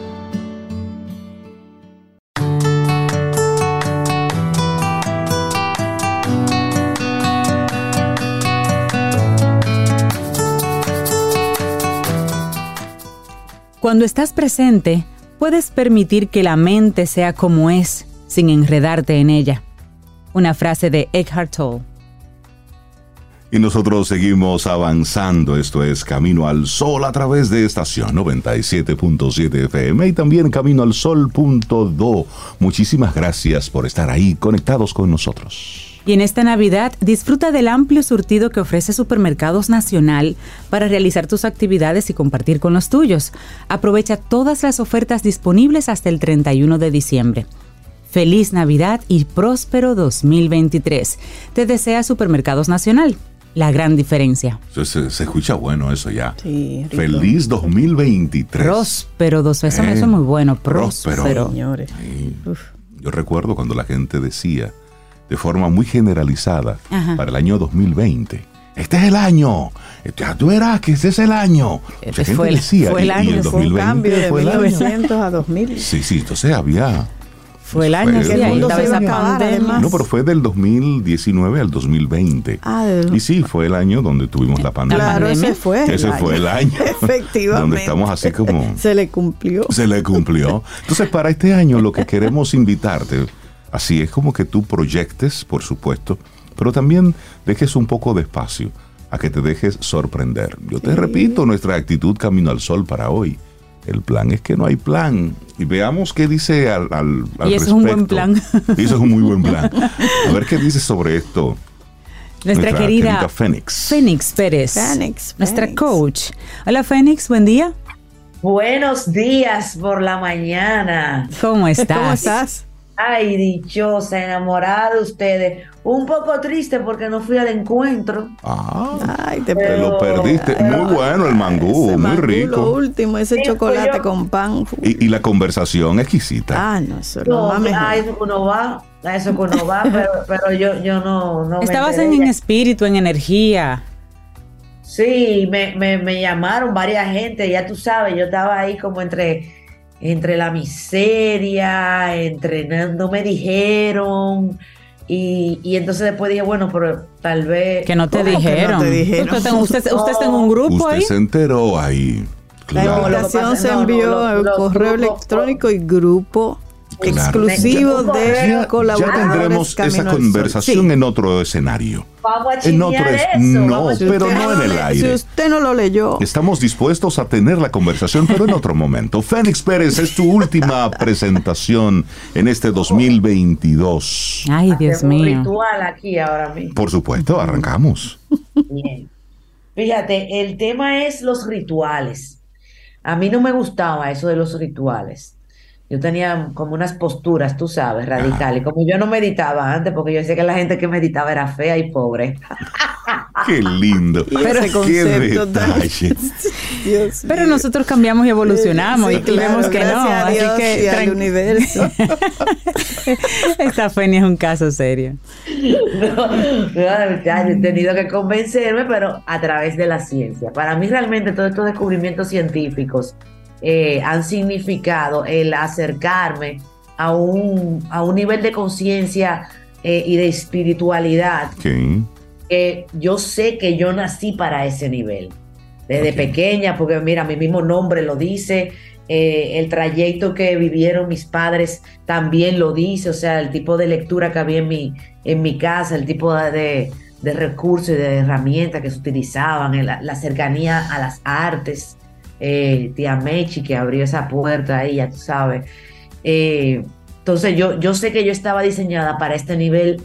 S6: Cuando estás presente, puedes permitir que la mente sea como es, sin enredarte en ella. Una frase de Eckhart Tolle.
S4: Y nosotros seguimos avanzando. Esto es Camino al Sol a través de estación 97.7 FM y también Camino al Sol.do. Muchísimas gracias por estar ahí conectados con nosotros.
S6: Y en esta Navidad disfruta del amplio surtido que ofrece Supermercados Nacional para realizar tus actividades y compartir con los tuyos. Aprovecha todas las ofertas disponibles hasta el 31 de diciembre. Feliz Navidad y próspero 2023. Te desea Supermercados Nacional. La gran diferencia.
S4: Se, se- se escucha bueno eso ya.
S5: Sí, rico.
S4: Feliz 2023.
S6: Próspero, dos eso,
S4: Eh,
S6: eso es muy bueno.
S4: próspero.
S6: Próspero.
S5: Señores.
S4: Sí. Yo recuerdo cuando la gente decía de forma muy generalizada
S6: Ajá.
S4: para el año 2020. Este es el año. Ya tú verás que este es el año.
S6: Este
S4: Mucha gente
S6: fue el-
S4: decía,
S6: fue el
S4: y- y
S6: año,
S4: el
S5: Fue un
S4: 2020
S5: cambio de
S4: fue el año.
S5: 1900 a 2000.
S4: Sí, sí, entonces había
S6: Fue el año,
S4: el año.
S6: ahí
S4: El mundo se
S6: esa
S5: iba a acabar, además.
S4: No, pero fue del 2019 al 2020.
S5: Ah, de-
S4: Y sí, fue el año donde tuvimos la pandemia.
S5: Claro, ese fue.
S4: Ese fue el año.
S5: Efectivamente.
S4: Donde estamos así como...
S5: Se le cumplió.
S4: Se le cumplió. Entonces, para este año lo que queremos invitarte, así es como que tú proyectes, por supuesto, pero también dejes un poco de espacio a que te dejes sorprender. Yo te repito nuestra actitud Camino al Sol para hoy. El plan es que no hay plan. Y veamos qué dice al, al, al
S6: Y eso es un buen plan.
S4: Y eso es un muy buen plan. A ver qué dice sobre esto.
S6: Nuestra, querida,
S4: Fénix.
S6: Fénix Pérez.
S5: Fénix,
S6: Nuestra coach. Hola Fénix, buen día.
S7: Buenos días por la mañana.
S6: ¿Cómo estás?
S5: ¿Cómo estás?
S7: Ay, dichosa, enamorada de ustedes. Un poco triste porque no fui al encuentro.
S4: Ah,
S5: Ay, te
S4: te lo perdiste. Muy bueno el mangú,
S5: Ese
S4: muy
S5: mangú, Lo
S4: rico.
S5: último, ese
S7: Sí,
S5: chocolate
S7: pues yo-
S5: con pan.
S4: Y, y la conversación exquisita.
S5: Ah, no, eso es lo
S7: No,
S5: mejor.
S7: a eso que uno va, a eso que uno va, pero, pero yo, yo no, no
S6: Estabas en espíritu, en energía.
S7: Sí, me, me, me llamaron varias gente, ya tú sabes, yo estaba ahí como entre, entre la miseria, entre no, no me dijeron. Y, y entonces después dije, bueno, pero tal vez...
S6: Que no te
S5: ¿Cómo que no
S6: dijeron.
S5: te dijeron?
S6: Usted, usted- usted está en un grupo
S4: Usted
S6: ahí.
S4: se enteró ahí.
S5: La invitación se
S7: no, no,
S5: envió al
S7: los
S5: correo
S7: grupos-
S5: electrónico y grupo
S4: Claro.
S5: exclusivo
S7: Ya-
S5: de
S4: Ya, ya
S5: colaboradores.
S4: tendremos
S5: Camino
S4: esa conversación
S5: Sí.
S4: en otro escenario.
S7: Vamos a
S4: En otro
S7: chismear
S4: es-
S7: eso.
S4: no,
S7: vamos
S4: pero
S5: usted
S4: no en el aire.
S5: Si usted no lo leyó,
S4: Estamos dispuestos a tener la conversación, pero en otro momento. Fénix Pérez, es tu última presentación en este 2022.
S6: Ay, Dios mío.
S7: ritual aquí ahora mismo.
S4: Por supuesto, arrancamos.
S7: Bien. Fíjate, el tema es los rituales. A mí no me gustaba eso de los rituales. Yo tenía como unas posturas, tú sabes, radicales. Como yo no meditaba antes, porque yo decía que la gente que meditaba era fea y pobre.
S4: Qué lindo.
S5: Y ese
S4: Qué
S5: concepto. Dios
S6: Pero
S5: mío.
S6: nosotros cambiamos y evolucionamos
S5: Sí,
S6: y
S5: claro,
S6: vemos que no.
S5: a
S6: Así
S5: Dios
S6: que
S5: y al universo.
S6: Esta Fénix es un caso serio.
S7: No, no, ya, yo he tenido que convencerme, pero a través de la ciencia. Para mí realmente todos estos descubrimientos científicos eh, han significado el acercarme a un, a un nivel de conciencia eh, y de espiritualidad
S4: Ok.
S7: que yo sé que yo nací para ese nivel. Desde pequeña, porque mira, mi mismo nombre lo dice, eh, el trayecto que vivieron mis padres también lo dice, o sea, el tipo de lectura que había en mi, en mi casa, el tipo de, de- recursos y de herramientas que se utilizaban, la, cercanía a las artes, eh, tía Mechi que abrió esa puerta ahí, ya tú sabes. Eh, entonces yo, yo sé que yo estaba diseñada para este nivel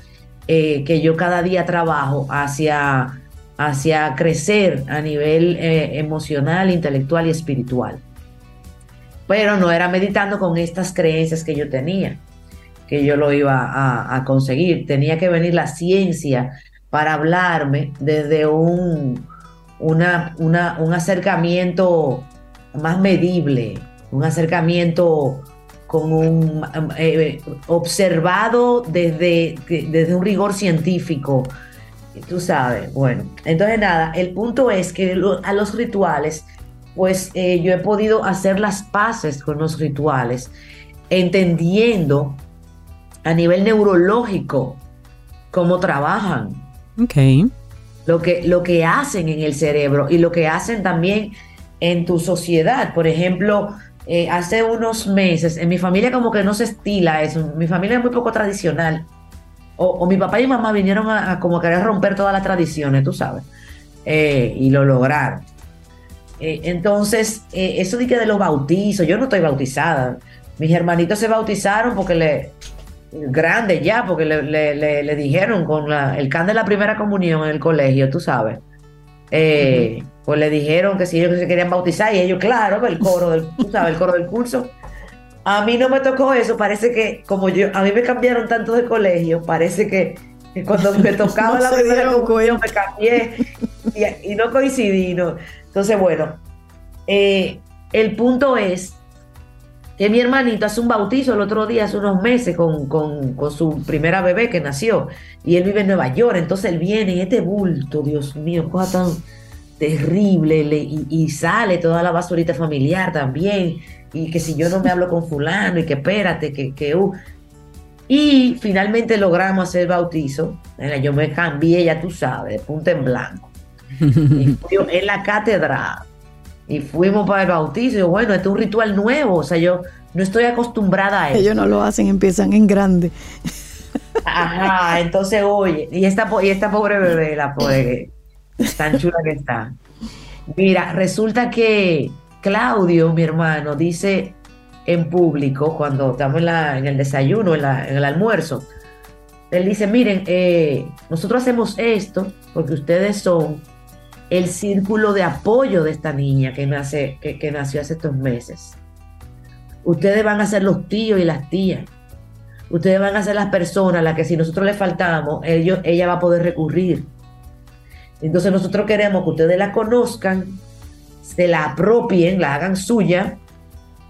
S7: eh, que yo cada día trabajo hacia, hacia crecer a nivel emocional, intelectual y espiritual. Pero no era meditando con estas creencias que yo tenía, que yo lo iba a conseguir. Tenía que venir la ciencia para hablarme desde un, una, una- un acercamiento más medible, un acercamiento con un eh, observado desde, desde un rigor científico. Tú sabes, bueno, entonces nada, el punto es que a los rituales, pues eh, yo he podido hacer las paces con los rituales, entendiendo a nivel neurológico cómo trabajan,
S6: Ok.
S7: Lo que, lo que hacen en el cerebro y lo que hacen también en tu sociedad. Por ejemplo, eh, hace unos meses, en mi familia como que no se estila eso, mi familia es muy poco tradicional. O, mi papá y mamá vinieron a, a como querer romper todas las tradiciones, tú sabes, eh, y lo lograron. Eh, entonces, eso de que de los bautizos, yo no estoy bautizada. Mis hermanitos se bautizaron porque le, grande ya, porque le, le- le- le dijeron con la- el can de la primera comunión en el colegio, tú sabes. Eh, Pues le dijeron que si ellos se querían bautizar y ellos, claro, el coro del, tú sabes, el coro del curso. A mí no me tocó eso, parece que como yo, a mí me cambiaron tanto de colegio, parece que, que cuando me tocaba
S5: No
S7: la primera comunión me cambié y, y no coincidí. no. Entonces, bueno, eh, el punto es que mi hermanito hace un bautizo el otro día, hace unos meses, con, con- con su primera bebé que nació. Y él vive en Nueva York, entonces él viene y este bulto, Dios mío, cosa tan terrible, le- y, y sale toda la basurita familiar también. Y que si yo no me hablo con fulano y que espérate, que, que uh. Y finalmente logramos hacer el bautizo. Mira, Yo me cambié, ya tú sabes, de punta en blanco. Y fui en la catedral. Y fuimos para el bautizo. Y yo, bueno, este es un ritual nuevo. O sea, yo no estoy acostumbrada a eso.
S5: Ellos no lo hacen, empiezan en grande.
S7: Ajá, entonces, oye, y esta, y esta pobre bebé, la pobre, tan chula que está. Mira, resulta que Claudio, mi hermano, dice en público, cuando estamos en, la- en el desayuno, en, la- en el almuerzo, él dice, miren, eh, nosotros hacemos esto porque ustedes son el círculo de apoyo de esta niña que, nace, que, nació hace estos meses. Ustedes van a ser los tíos y las tías. Ustedes van a ser las personas a las que si nosotros le faltamos, ellos, ella va a poder recurrir. Entonces nosotros queremos que ustedes la conozcan, se la apropien, la hagan suya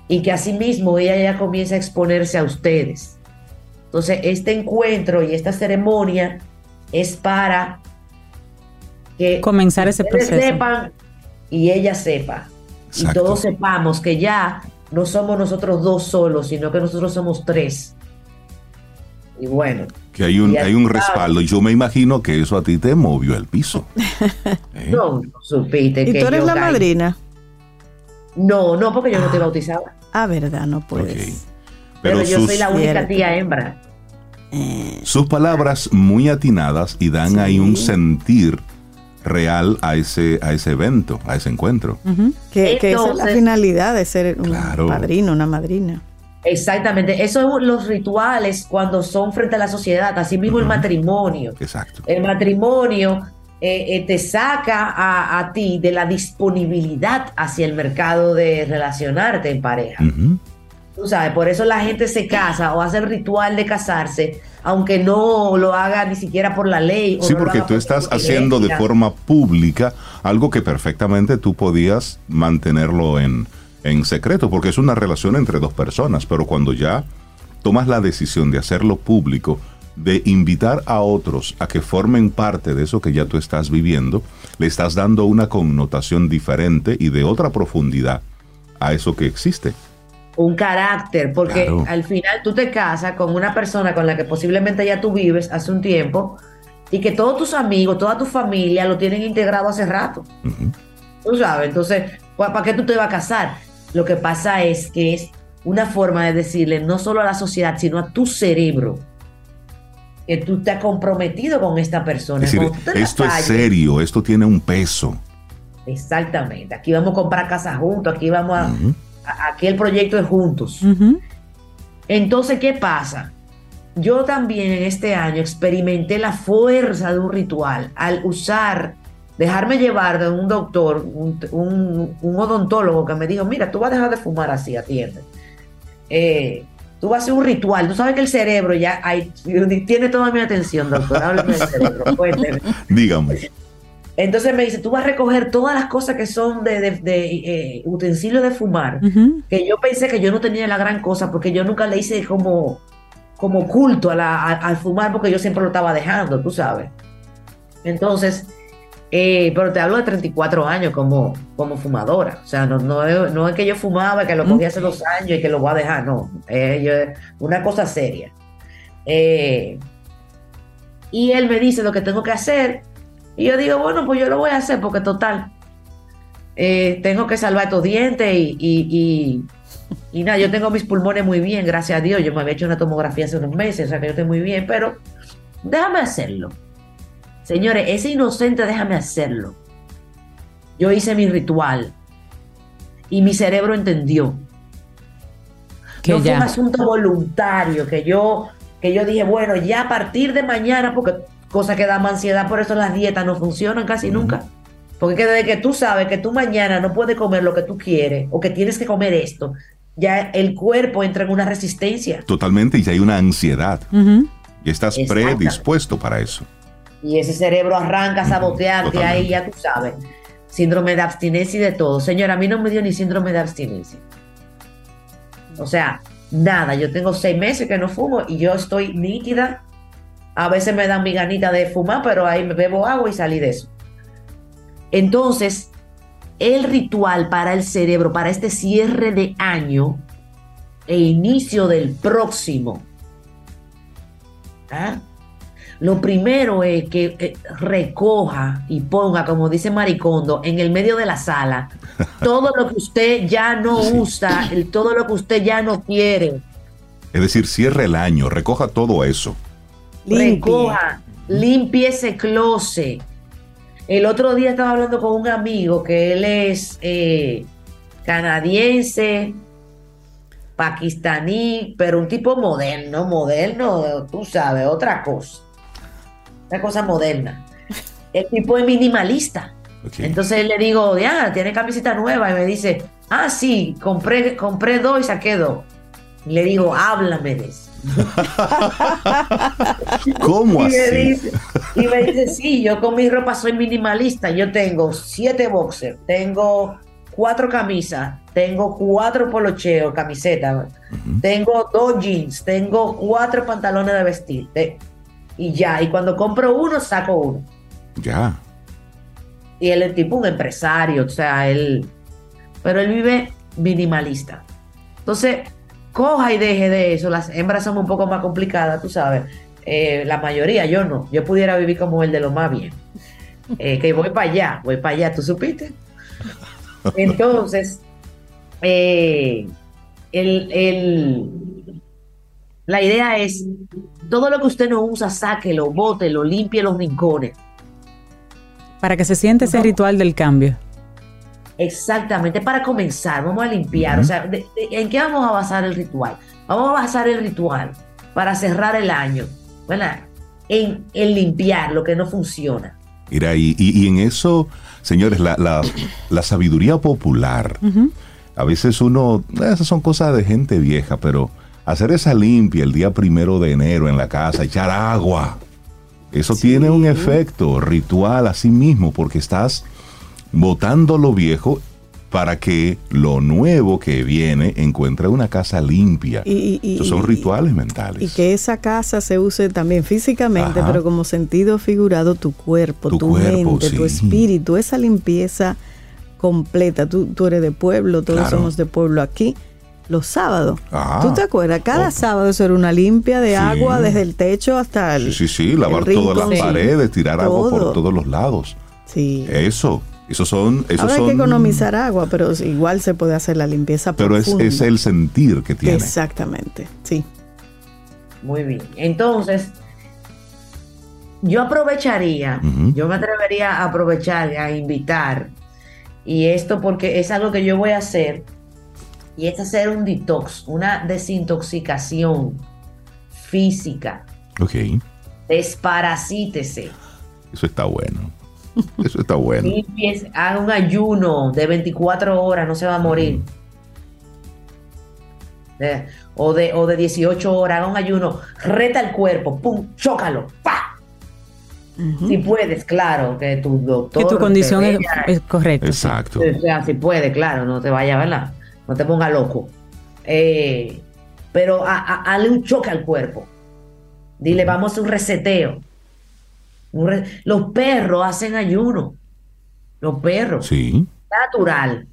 S7: y que asimismo ella ya comience a exponerse a ustedes. Entonces este encuentro y esta ceremonia es para que
S6: Comenzar ese
S7: ustedes
S6: proceso.
S7: sepan y ella sepa. Y todos sepamos que ya no somos nosotros dos solos, sino que nosotros somos tres. Y bueno,
S4: Que hay un, hay un respaldo. Y yo me imagino que eso a ti te movió el piso. ¿Eh?
S7: no, no supiste
S5: ¿Y
S7: que
S5: tú eres
S7: yo
S5: la
S7: caí.
S5: madrina?
S7: No, no, porque yo no estoy bautizada.
S5: Ah, verdad, no puedes.
S7: Pero,
S4: Pero,
S7: yo
S4: sus,
S7: soy la única
S5: Cierto.
S7: tía hembra.
S4: sus palabras muy atinadas y dan
S5: Sí.
S4: ahí un sentir real a ese, a ese evento, a ese encuentro.
S5: Que, que esa es la finalidad de ser un
S4: Claro.
S5: padrino, una madrina.
S7: Exactamente. Eso es los rituales cuando son frente a la sociedad. Así mismo el matrimonio.
S4: Exacto.
S7: El matrimonio eh, eh, te saca a, a ti de la disponibilidad hacia el mercado de relacionarte en pareja. Tú sabes, por eso la gente se casa o hace el ritual de casarse, aunque no lo haga ni siquiera por la ley. o
S4: Sí,
S7: no
S4: porque tú
S7: por
S4: estás haciendo de forma pública algo que perfectamente tú podías mantenerlo en, en secreto, porque es una relación entre dos personas, pero cuando ya tomas la decisión de hacerlo público, de invitar a otros a que formen parte de eso que ya tú estás viviendo, le estás dando una connotación diferente y de otra profundidad a eso que existe.
S7: Un carácter, porque
S4: Claro.
S7: al final tú te casas con una persona con la que posiblemente ya tú vives hace un tiempo y que todos tus amigos, toda tu familia lo tienen integrado hace rato. Tú sabes, entonces, ¿para qué tú te vas a casar? Lo que pasa es que es una forma de decirle no solo a la sociedad, sino a tu cerebro que tú estás comprometido con esta persona.
S4: Es decir,
S7: te
S4: esto es serio, esto tiene un peso.
S7: Exactamente. Aquí vamos a comprar casa juntos, aquí vamos a- aquí el proyecto es juntos. Entonces, ¿qué pasa? Yo también en este año experimenté la fuerza de un ritual al usar, dejarme llevar de un doctor, un, un- un odontólogo que me dijo, mira, tú vas a dejar de fumar así, atiende. Eh, tú vas a hacer un ritual. Tú sabes que el cerebro ya hay- tiene toda mi atención, doctor. Háblame del cerebro. cuénteme.
S4: Dígame.
S7: Entonces me dice, tú vas a recoger todas las cosas que son de, de- de, eh, utensilios de fumar que yo pensé que yo no tenía la gran cosa porque yo nunca le hice como, como culto a la- a- al fumar porque yo siempre lo estaba dejando, tú sabes. Entonces, eh, pero te hablo de 34 años como, como fumadora. O sea, no, no, es, no es que yo fumaba, que lo cogí hace dos años y que lo voy a dejar, no. Eh, yo- una cosa seria. Y él me dice lo que tengo que hacer. Y yo digo, bueno, pues yo lo voy a hacer porque total, eh, tengo que salvar estos dientes y, y, y- y nada, yo tengo mis pulmones muy bien, gracias a Dios. Yo me había hecho una tomografía hace unos meses, o sea que yo estoy muy bien, pero déjame hacerlo. Señores, ese inocente, déjame hacerlo. Yo hice mi ritual y mi cerebro entendió.
S6: Que
S7: no fue un
S6: ya.
S7: asunto voluntario que yo, que yo dije, bueno, ya a partir de mañana, porque cosa que da más ansiedad, por eso las dietas no funcionan casi nunca. Porque que desde que tú sabes que tú mañana no puedes comer lo que tú quieres o que tienes que comer esto, ya el cuerpo entra en una resistencia.
S4: Totalmente, y ya hay una ansiedad. Y estás predispuesto para eso.
S7: Y ese cerebro arranca a sabotearte ahí, ya tú sabes. Síndrome de abstinencia y de todo. Señora, a mí no me dio ni síndrome de abstinencia. O sea, nada. Yo tengo seis meses que no fumo y yo estoy nítida. A veces me dan mi ganita de fumar, pero ahí me bebo agua y salí de eso. Entonces, el ritual para el cerebro, para este cierre de año e inicio del próximo, ¿ah? Lo primero es que eh, recoja y ponga, como dice Maricondo, en el medio de la sala todo lo que usted ya no
S4: Sí.
S7: usa, el- todo lo que usted ya no quiere.
S4: Es decir, cierre el año, recoja todo eso.
S5: Limpie.
S7: recoja, limpie ese closet. El otro día estaba hablando con un amigo que él es eh, canadiense, pakistaní, pero un tipo moderno, moderno, tú sabes, otra cosa. Una cosa moderna. El tipo es minimalista. Entonces le digo, ya, tiene camiseta nueva. Y me dice, ah, sí, compré, compré dos y saqué dos. Y le digo, háblame de eso.
S4: ¿Cómo
S7: Y me,
S4: así?
S7: dice, y me dice, sí, yo con mi ropa soy minimalista. Yo tengo siete boxers, tengo cuatro camisas, tengo cuatro polocheos, camisetas, tengo dos jeans, tengo cuatro pantalones de vestir. te- y ya, y cuando compro uno, saco uno.
S4: Ya.
S7: Y él es tipo un empresario, o sea, él... Pero él vive minimalista. Entonces, coja y deje de eso. Las hembras son un poco más complicadas, tú sabes. Eh, la mayoría, yo no. Yo pudiera vivir como el de lo más bien. Eh, que voy para allá, voy para allá, ¿tú supiste? Entonces, eh, el, el- la idea es, todo lo que usted no usa, sáquelo, bótelo, limpie los rincones.
S6: Para que se siente ese ritual del cambio.
S7: Exactamente, para comenzar, vamos a limpiar. O sea, de- de- ¿en qué vamos a basar el ritual? Vamos a basar el ritual para cerrar el año, ¿verdad? En, en limpiar lo que no funciona.
S4: Mira, y, y- y en eso, señores, la, la- la sabiduría popular, a veces uno, esas son cosas de gente vieja, pero hacer esa limpia el día primero de enero en la casa, echar agua, eso tiene un efecto ritual a sí mismo, porque estás botando lo viejo para que lo nuevo que viene encuentre una casa limpia.
S5: Y- y-
S4: Esos son
S5: y-
S4: rituales mentales.
S5: Y que esa casa se use también físicamente,
S4: Ajá.
S5: pero como sentido figurado, tu cuerpo,
S4: Tu
S5: tu,
S4: cuerpo,
S5: mente,
S4: sí.
S5: tu espíritu, esa limpieza completa. Tú, tú eres de pueblo, todos
S4: Claro.
S5: somos de pueblo aquí. Los sábados.
S4: Ah.
S5: ¿Tú te acuerdas? Cada
S4: Oh.
S5: sábado eso era una limpia de
S4: Sí.
S5: agua desde el techo hasta el.
S4: Sí, sí, sí, lavar
S5: el
S4: todas las paredes, tirar agua por
S5: Todo.
S4: todos los lados.
S5: Sí.
S4: Eso, esos son, esos
S5: Ahora hay
S4: son.
S5: que economizar agua, pero igual se puede hacer la limpieza
S4: Pero es,
S5: profunda.
S4: es el sentir que tiene.
S5: Exactamente, sí.
S7: Muy bien. Entonces, yo aprovecharía, yo me atrevería a aprovechar, a invitar, y esto porque es algo que yo voy a hacer, y es hacer un detox, una desintoxicación física.
S4: Ok,
S7: Desparasítese.
S4: eso está bueno. Eso está bueno.
S7: Limpies, haga un ayuno de 24 horas, no se va a morir. Eh, o, de, o de 18 horas, haga un ayuno, reta el cuerpo, pum, chócalo, pa. Si puedes, claro, que tu doctor.
S6: Que tu condición es,
S7: vea,
S6: es correcta. sí.
S4: Exacto.
S7: o sea, si puede, claro, no te vaya, ¿verdad? No te ponga loco. Eh, pero a- a- hazle un choque al cuerpo. Dile, vamos a hacer un reseteo. Los perros hacen ayuno. Los perros.
S4: Sí.
S7: Natural.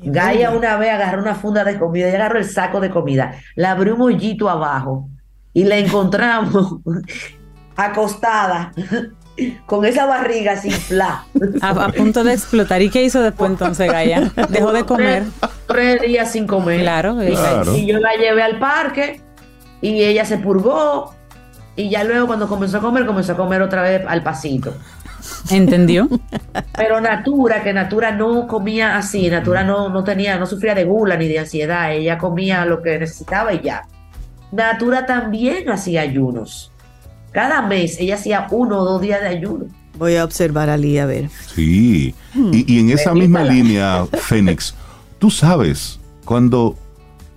S7: Gaia una vez agarró una funda de comida y agarró el saco de comida. Le abrió un hoyito abajo y la encontramos acostada con esa barriga sin inflar.
S6: A, a punto de explotar. ¿Y qué hizo después entonces, Gaia? Dejó de comer.
S7: Tres, tres días sin comer.
S6: Claro,
S7: Y,
S4: Claro.
S7: y yo la llevé al parque y ella se purgó. Y ya luego cuando comenzó a comer, comenzó a comer otra vez al pasito.
S6: ¿Entendió?
S7: Pero Natura, que Natura no comía así, Natura no, no tenía, no sufría de gula ni de ansiedad, ella comía lo que necesitaba y ya. Natura también hacía ayunos. Cada mes ella hacía uno o dos días de ayuno.
S5: Voy a observar a Lee a ver.
S4: Sí. Y, y en esa misma línea, Fénix, tú sabes cuando,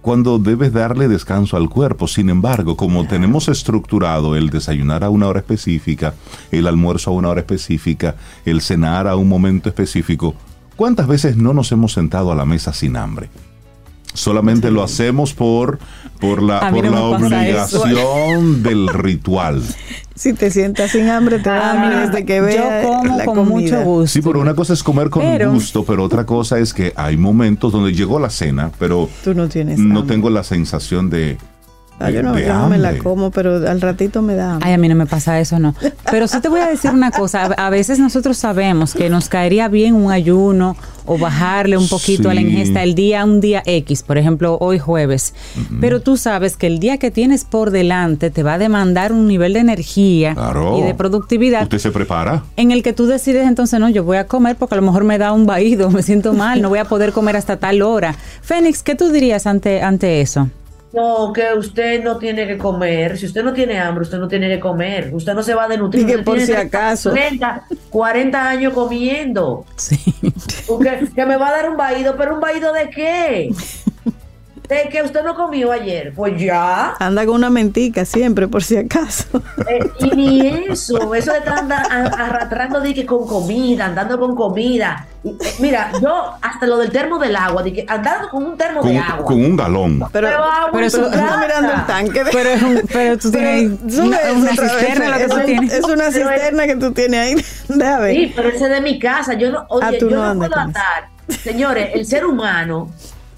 S4: cuando debes darle descanso al cuerpo. Sin embargo, como tenemos estructurado el desayunar a una hora específica, el almuerzo a una hora específica, el cenar a un momento específico, ¿cuántas veces no nos hemos sentado a la mesa sin hambre? Solamente lo hacemos por, por la, por
S6: no
S4: la obligación del ritual.
S5: Si te sientas sin hambre, te da hambre desde que veas
S6: Yo como
S5: la
S6: con
S5: comida.
S6: mucho gusto.
S4: Sí, pero una cosa es comer con
S6: Pero-
S4: gusto, pero otra cosa es que hay momentos donde llegó la cena, pero
S5: Tú no tienes
S4: no
S5: hambre.
S4: tengo la sensación de,
S5: Ah, yo no, yo no me la como, pero al ratito me da hambre.
S6: Ay, a mí no me pasa eso, no. Pero sí te voy a decir una cosa. A, a veces nosotros sabemos que nos caería bien un ayuno o bajarle un poquito a la ingesta el día, un día X, por ejemplo, hoy jueves. Pero tú sabes que el día que tienes por delante te va a demandar un nivel de energía
S4: Claro.
S6: y de productividad.
S4: Usted se prepara.
S6: En el que tú decides entonces, no, yo voy a comer porque a lo mejor me da un vaído, me siento mal, no voy a poder comer hasta tal hora. Fénix, ¿qué tú dirías ante, ante eso?
S7: No, que usted no tiene que comer. Si usted no tiene hambre, usted no tiene que comer. Usted no se va a denutrir.
S5: Y que por si acaso.
S7: 40, 40 años comiendo.
S6: Sí.
S7: Porque, que me va a dar un vaído, pero ¿un vaído de qué? De que usted no comió ayer. Pues ya.
S5: Anda con una mentica siempre, por si acaso.
S7: Eh, y ni eso, eso de estar anda- a- arrastrando de que con comida, andando con comida. Eh, mira, yo hasta lo del termo del agua, de que andando con un termo
S4: Con,
S7: de agua.
S4: con un galón.
S5: Pero,
S7: agua
S6: pero
S7: en
S6: eso-
S7: casa.
S5: mirando el tanque. de-
S6: Pero, es un- pero tú tienes una, una cisterna lo que tú tienes.
S5: es una
S7: Pero
S5: cisterna que tú tienes ahí. Déjame ver.
S7: Sí, pero ese de mi casa. Yo no, oye,
S5: Ah, tú
S7: yo
S5: no
S7: no, puedo andar. Señores, el ser humano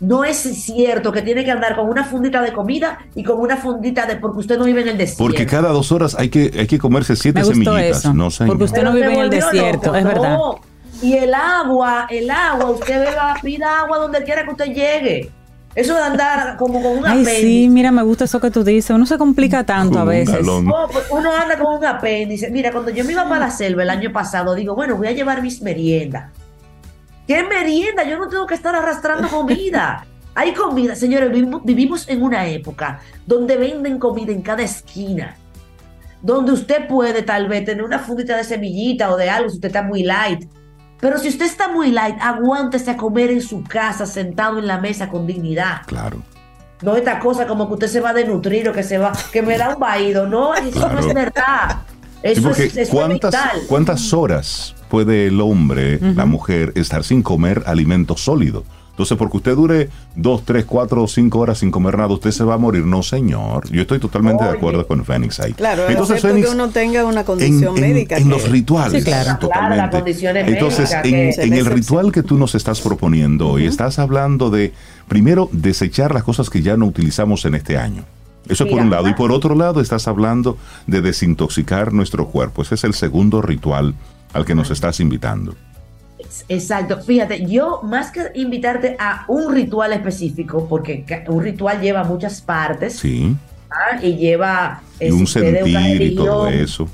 S7: no es cierto que tiene que andar con una fundita de comida y con una fundita de porque usted no vive en el desierto.
S4: Porque cada dos horas hay que, hay que comerse siete
S6: Me gustó
S4: semillitas.
S6: eso,
S4: No, señor.
S6: porque usted
S7: Pero
S6: no vive en el desierto,
S7: loco.
S6: es verdad.
S7: No. Y el agua, el agua, usted beba, pida agua donde quiera que usted llegue. Eso de andar como con un
S6: Ay,
S7: apéndice.
S6: sí, mira, me gusta eso que tú dices. Uno se complica tanto a veces.
S7: pues uno anda con un apéndice. Mira, cuando yo me iba para la selva el año pasado, digo, bueno, voy a llevar mis meriendas. ¿Qué merienda? Yo no tengo que estar arrastrando comida. Hay comida, señores, vivimos, en una época donde venden comida en cada esquina. Donde usted puede tal vez tener una fundita de semillita o de algo si usted está muy light. Pero si usted está muy light, aguántese a comer en su casa, sentado en la mesa con dignidad.
S4: Claro.
S7: No esta cosa como que usted se va a denutrir o que se va, que me da un vaído. No, eso no es verdad. Eso es, eso es
S4: ¿cuántas,
S7: vital.
S4: ¿cuántas horas puede el hombre, la mujer, estar sin comer alimento sólido? Entonces, porque usted dure dos, tres, cuatro o cinco horas sin comer nada, usted se va a morir. No, señor. Yo estoy totalmente de acuerdo con Fénix ahí.
S5: Claro,
S4: Entonces, Fénix,
S5: que uno tenga una condición
S4: en-
S5: médica.
S4: en
S5: que-
S4: los rituales.
S6: Sí, claro.
S7: Claro,
S4: Totalmente.
S7: las condiciones
S4: Entonces,
S7: médicas
S4: en, el ritual que tú nos estás proponiendo hoy, estás hablando de, primero, desechar las cosas que ya no utilizamos en este año. Eso por
S7: Mira,
S4: un lado. Y por otro lado, estás hablando de desintoxicar nuestro cuerpo. Ese es el segundo ritual al que nos estás invitando.
S7: Exacto. Fíjate, yo más que invitarte a un ritual específico, porque un ritual lleva muchas partes
S4: Sí.
S7: ¿ah? y lleva
S4: Y un
S7: si una
S4: sentir y todo eso.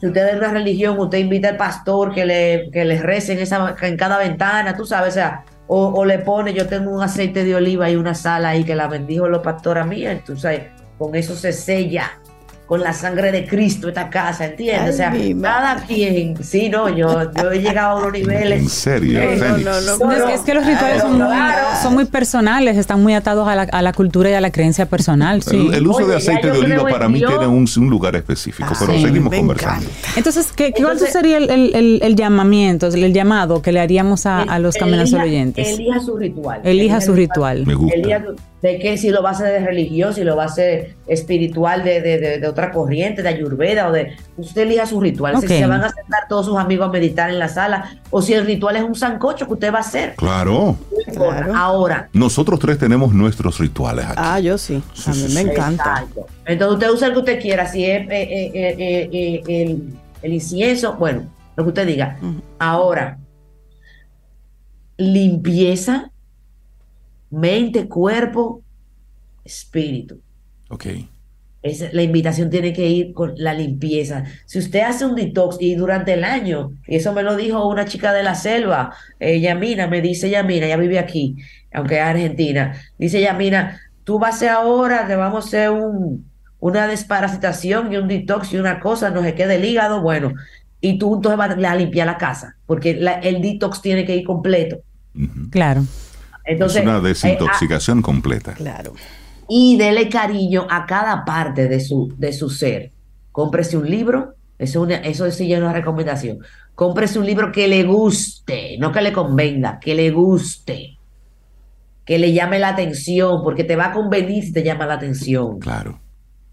S7: Si usted es de una religión, usted invita al pastor que le, que le rece en, esa, en cada ventana, tú sabes, o sea, o, o le pone, yo tengo un aceite de oliva y una sal ahí que la bendijo los pastores míos, tú sabes, con eso se sella con la sangre de Cristo esta casa, ¿entiendes?
S5: Ay,
S7: o sea, cada quien, sí, no, yo, yo he llegado a unos niveles.
S4: En serio,
S7: Eh,
S5: no, no,
S6: No, es, es que los rituales son muy,
S7: Claro.
S6: son muy personales, están muy atados a la, a la cultura y a la creencia personal. Sí.
S4: El, el uso
S7: Oye,
S4: de aceite de oliva para mí tiene un, un lugar específico, pero
S6: sí,
S4: seguimos conversando.
S6: Entonces, ¿qué, qué- ¿cuál
S7: Entonces-
S6: sería el, el- el- el llamamiento, el llamado que le haríamos a, a los caminos
S7: Elija-
S6: oyentes?
S7: Elija su ritual.
S6: Elija su ritual.
S4: Me gusta.
S7: Elija su- de que si lo va a hacer de religión, si lo va a hacer espiritual de, de- de- de otra corriente, de ayurveda o de... Usted elija su ritual. Si se van a sentar todos sus amigos a meditar en la sala o si el ritual es un sancocho que usted va a hacer.
S4: Claro.
S7: Ahora.
S4: Nosotros tres tenemos nuestros rituales aquí.
S5: Ah, yo sí.
S4: Sí,
S5: A mí
S4: sí,
S5: me
S4: sí.
S5: encanta.
S7: Exacto. Entonces usted usa el que usted quiera. Si es eh, eh, eh, eh, eh, el, el incienso, bueno, lo que usted diga. Ahora, limpieza, mente, cuerpo, espíritu.
S4: Ok.
S7: Es- la invitación tiene que ir con la limpieza. Si usted hace un detox y durante el año, y eso me lo dijo una chica de la selva, eh, Yamina, me dice Yamina, ella vive aquí, aunque es argentina, dice Yamina, tú vas a hacer ahora, te vamos a hacer un, una desparasitación y un detox y una cosa, no se quede el hígado, bueno, y tú entonces vas a limpiar la casa, porque la- el detox tiene que ir completo.
S6: Claro.
S7: Entonces,
S4: es una
S7: eh, ah,
S4: desintoxicación completa.
S5: Claro.
S7: y dele cariño a cada parte de su, de su ser. Cómprese un libro, eso, es una- eso sí ya es una recomendación. Cómprese un libro que le guste, no que le convenga, que le guste, que le llame la atención, porque te va a convenir si te llama la atención.
S4: Claro.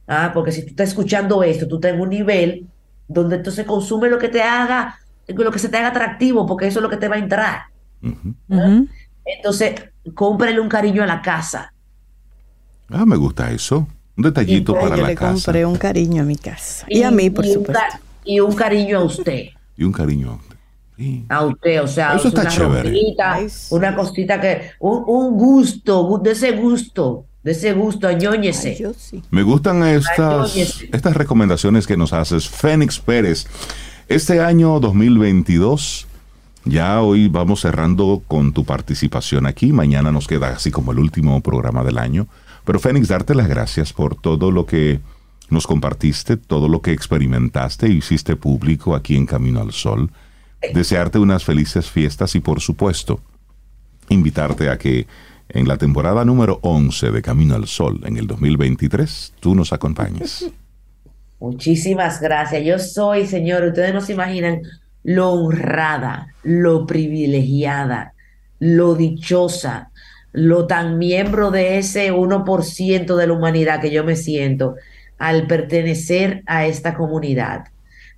S7: Ah, porque si tú estás escuchando esto, tú estás en un nivel donde entonces consume lo que te haga, lo que se te haga atractivo, porque eso es lo que te va a entrar.
S4: Ujú.
S7: Entonces, cómprele un cariño a la casa.
S4: Ah, me gusta eso. Un detallito
S7: Y
S4: para
S5: Yo
S4: la
S5: le
S4: casa.
S5: compré un cariño a mi casa. Y, a mí, por supuesto.
S7: Y un cariño a usted.
S4: Y un cariño. Sí.
S7: A usted, o sea,
S4: Eso está
S7: una
S4: chévere.
S7: ropita,
S5: Ay, sí.
S7: una cosita que, un, un gusto, gu- de ese gusto, de ese gusto, añóñese.
S5: Ay, yo sí.
S4: Me gustan estas, estas recomendaciones que nos haces. Fénix Pérez, este año 2022, ya hoy vamos cerrando con tu participación aquí. Mañana nos queda así como el último programa del año. Pero Fénix, darte las gracias por todo lo que nos compartiste, todo lo que experimentaste y hiciste público aquí en Camino al Sol. Desearte unas felices fiestas y por supuesto invitarte a que en la temporada número 11 de Camino al Sol en el 2023 tú nos acompañes.
S7: Muchísimas gracias. Yo soy, señor, ustedes no se imaginan lo honrada, lo privilegiada, lo dichosa, lo tan miembro de ese 1% de la humanidad que yo me siento al pertenecer a esta comunidad,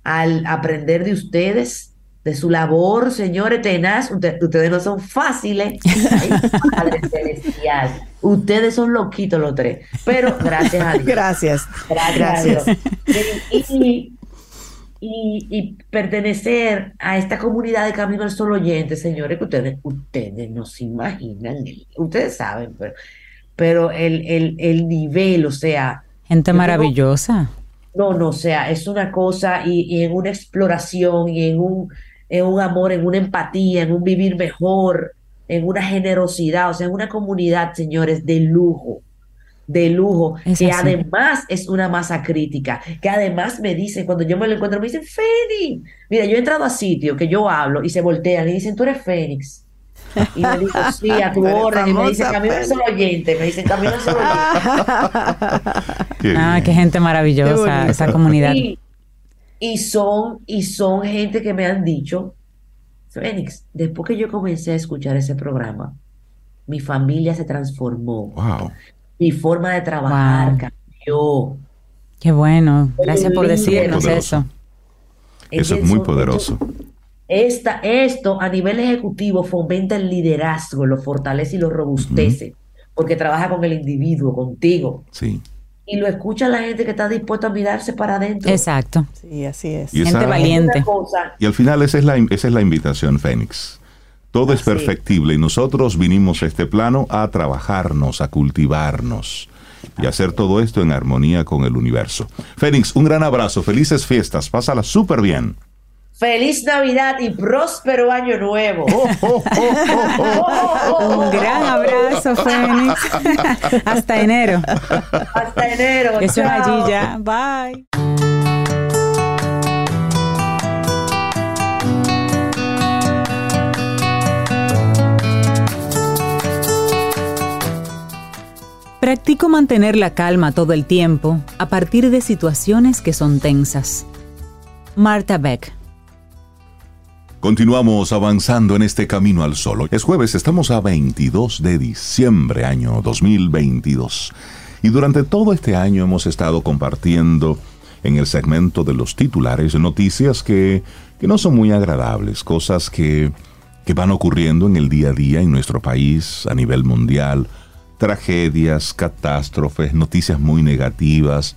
S7: al aprender de ustedes, de su labor, señores, tenaz. Usted- ustedes no son fáciles. Padre Celestial. Ustedes son loquitos los tres. Pero gracias a Dios.
S5: Gracias.
S7: Gracias. a Dios. Y, y- y pertenecer a esta comunidad de Camino al Sol oyente, señores, que ustedes, ustedes no se imaginan, ustedes saben, pero, pero el, el, el nivel, o sea,
S6: Gente
S7: tengo-
S6: maravillosa.
S7: no, no, o sea, es una cosa y, y en una exploración y en un, en un amor, en una empatía, en un vivir mejor, en una generosidad, o sea, en una comunidad, señores, de lujo, de lujo,
S6: Es
S7: que
S6: así.
S7: además es una masa crítica, que además me dicen, cuando yo me lo encuentro, me dicen, Fénix, mira, yo he entrado a sitios que yo hablo y se voltean y dicen, tú eres Fénix. Y me digo, sí, a tu orden. Y me dicen, camino
S5: Fénix.
S7: solo oyente. Me dicen, camino solo oyente.
S6: Ah, qué gente maravillosa, esa comunidad.
S7: Y, y son, y son gente que me han dicho, Fénix, después que yo comencé a escuchar ese programa, mi familia se transformó,
S4: Wow.
S7: Mi forma de trabajar
S6: Wow.
S7: cambió.
S6: Qué bueno. Gracias por decirnos eso.
S4: Eso es muy poderoso.
S7: Esta, esto a nivel ejecutivo fomenta el liderazgo, lo fortalece y lo robustece, porque trabaja con el individuo, contigo,
S4: Sí.
S7: y lo escucha la gente que está dispuesta a mirarse para adentro.
S6: Exacto.
S5: Sí, así es.
S4: Y
S6: Gente
S4: esa-
S6: valiente.
S7: Cosa,
S4: Y al final esa es la, esa es la invitación, Fénix. Todo es perfectible y nosotros vinimos a este plano a trabajarnos, a cultivarnos y hacer todo esto en armonía con el universo. Fénix, un gran abrazo, felices fiestas, pásala súper bien.
S7: Feliz Navidad y próspero año nuevo.
S6: Un gran abrazo, Fénix. Hasta enero.
S7: Hasta enero.
S6: Eso es allí ya. Bye. Practico mantener la calma todo el tiempo a partir de situaciones que son tensas. Marta Beck.
S4: Continuamos avanzando en este camino al sol. Es jueves, estamos a 22 de diciembre, año 2022. Y durante todo este año hemos estado compartiendo en el segmento de los titulares noticias que, que no son muy agradables, cosas que, que van ocurriendo en el día a día en nuestro país, a nivel mundial, tragedias, catástrofes, noticias muy negativas.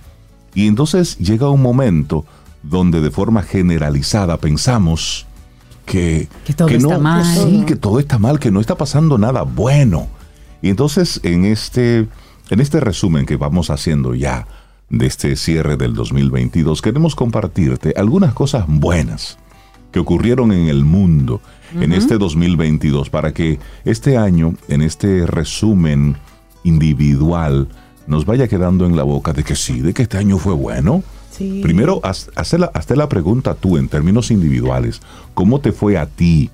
S4: Y entonces llega un momento donde de forma generalizada pensamos que,
S6: Que todo está mal.
S4: Sí, que todo está mal, que no está pasando nada bueno. Y entonces en este, en este resumen que vamos haciendo ya de este cierre del 2022, queremos compartirte algunas cosas buenas que ocurrieron en el mundo en este 2022 para que este año, en este resumen individual, nos vaya quedando en la boca de que sí, de que este año fue bueno.
S5: Sí.
S4: Primero, haz, hazte la, hazte la pregunta tú en términos individuales. ¿Cómo te fue a ti?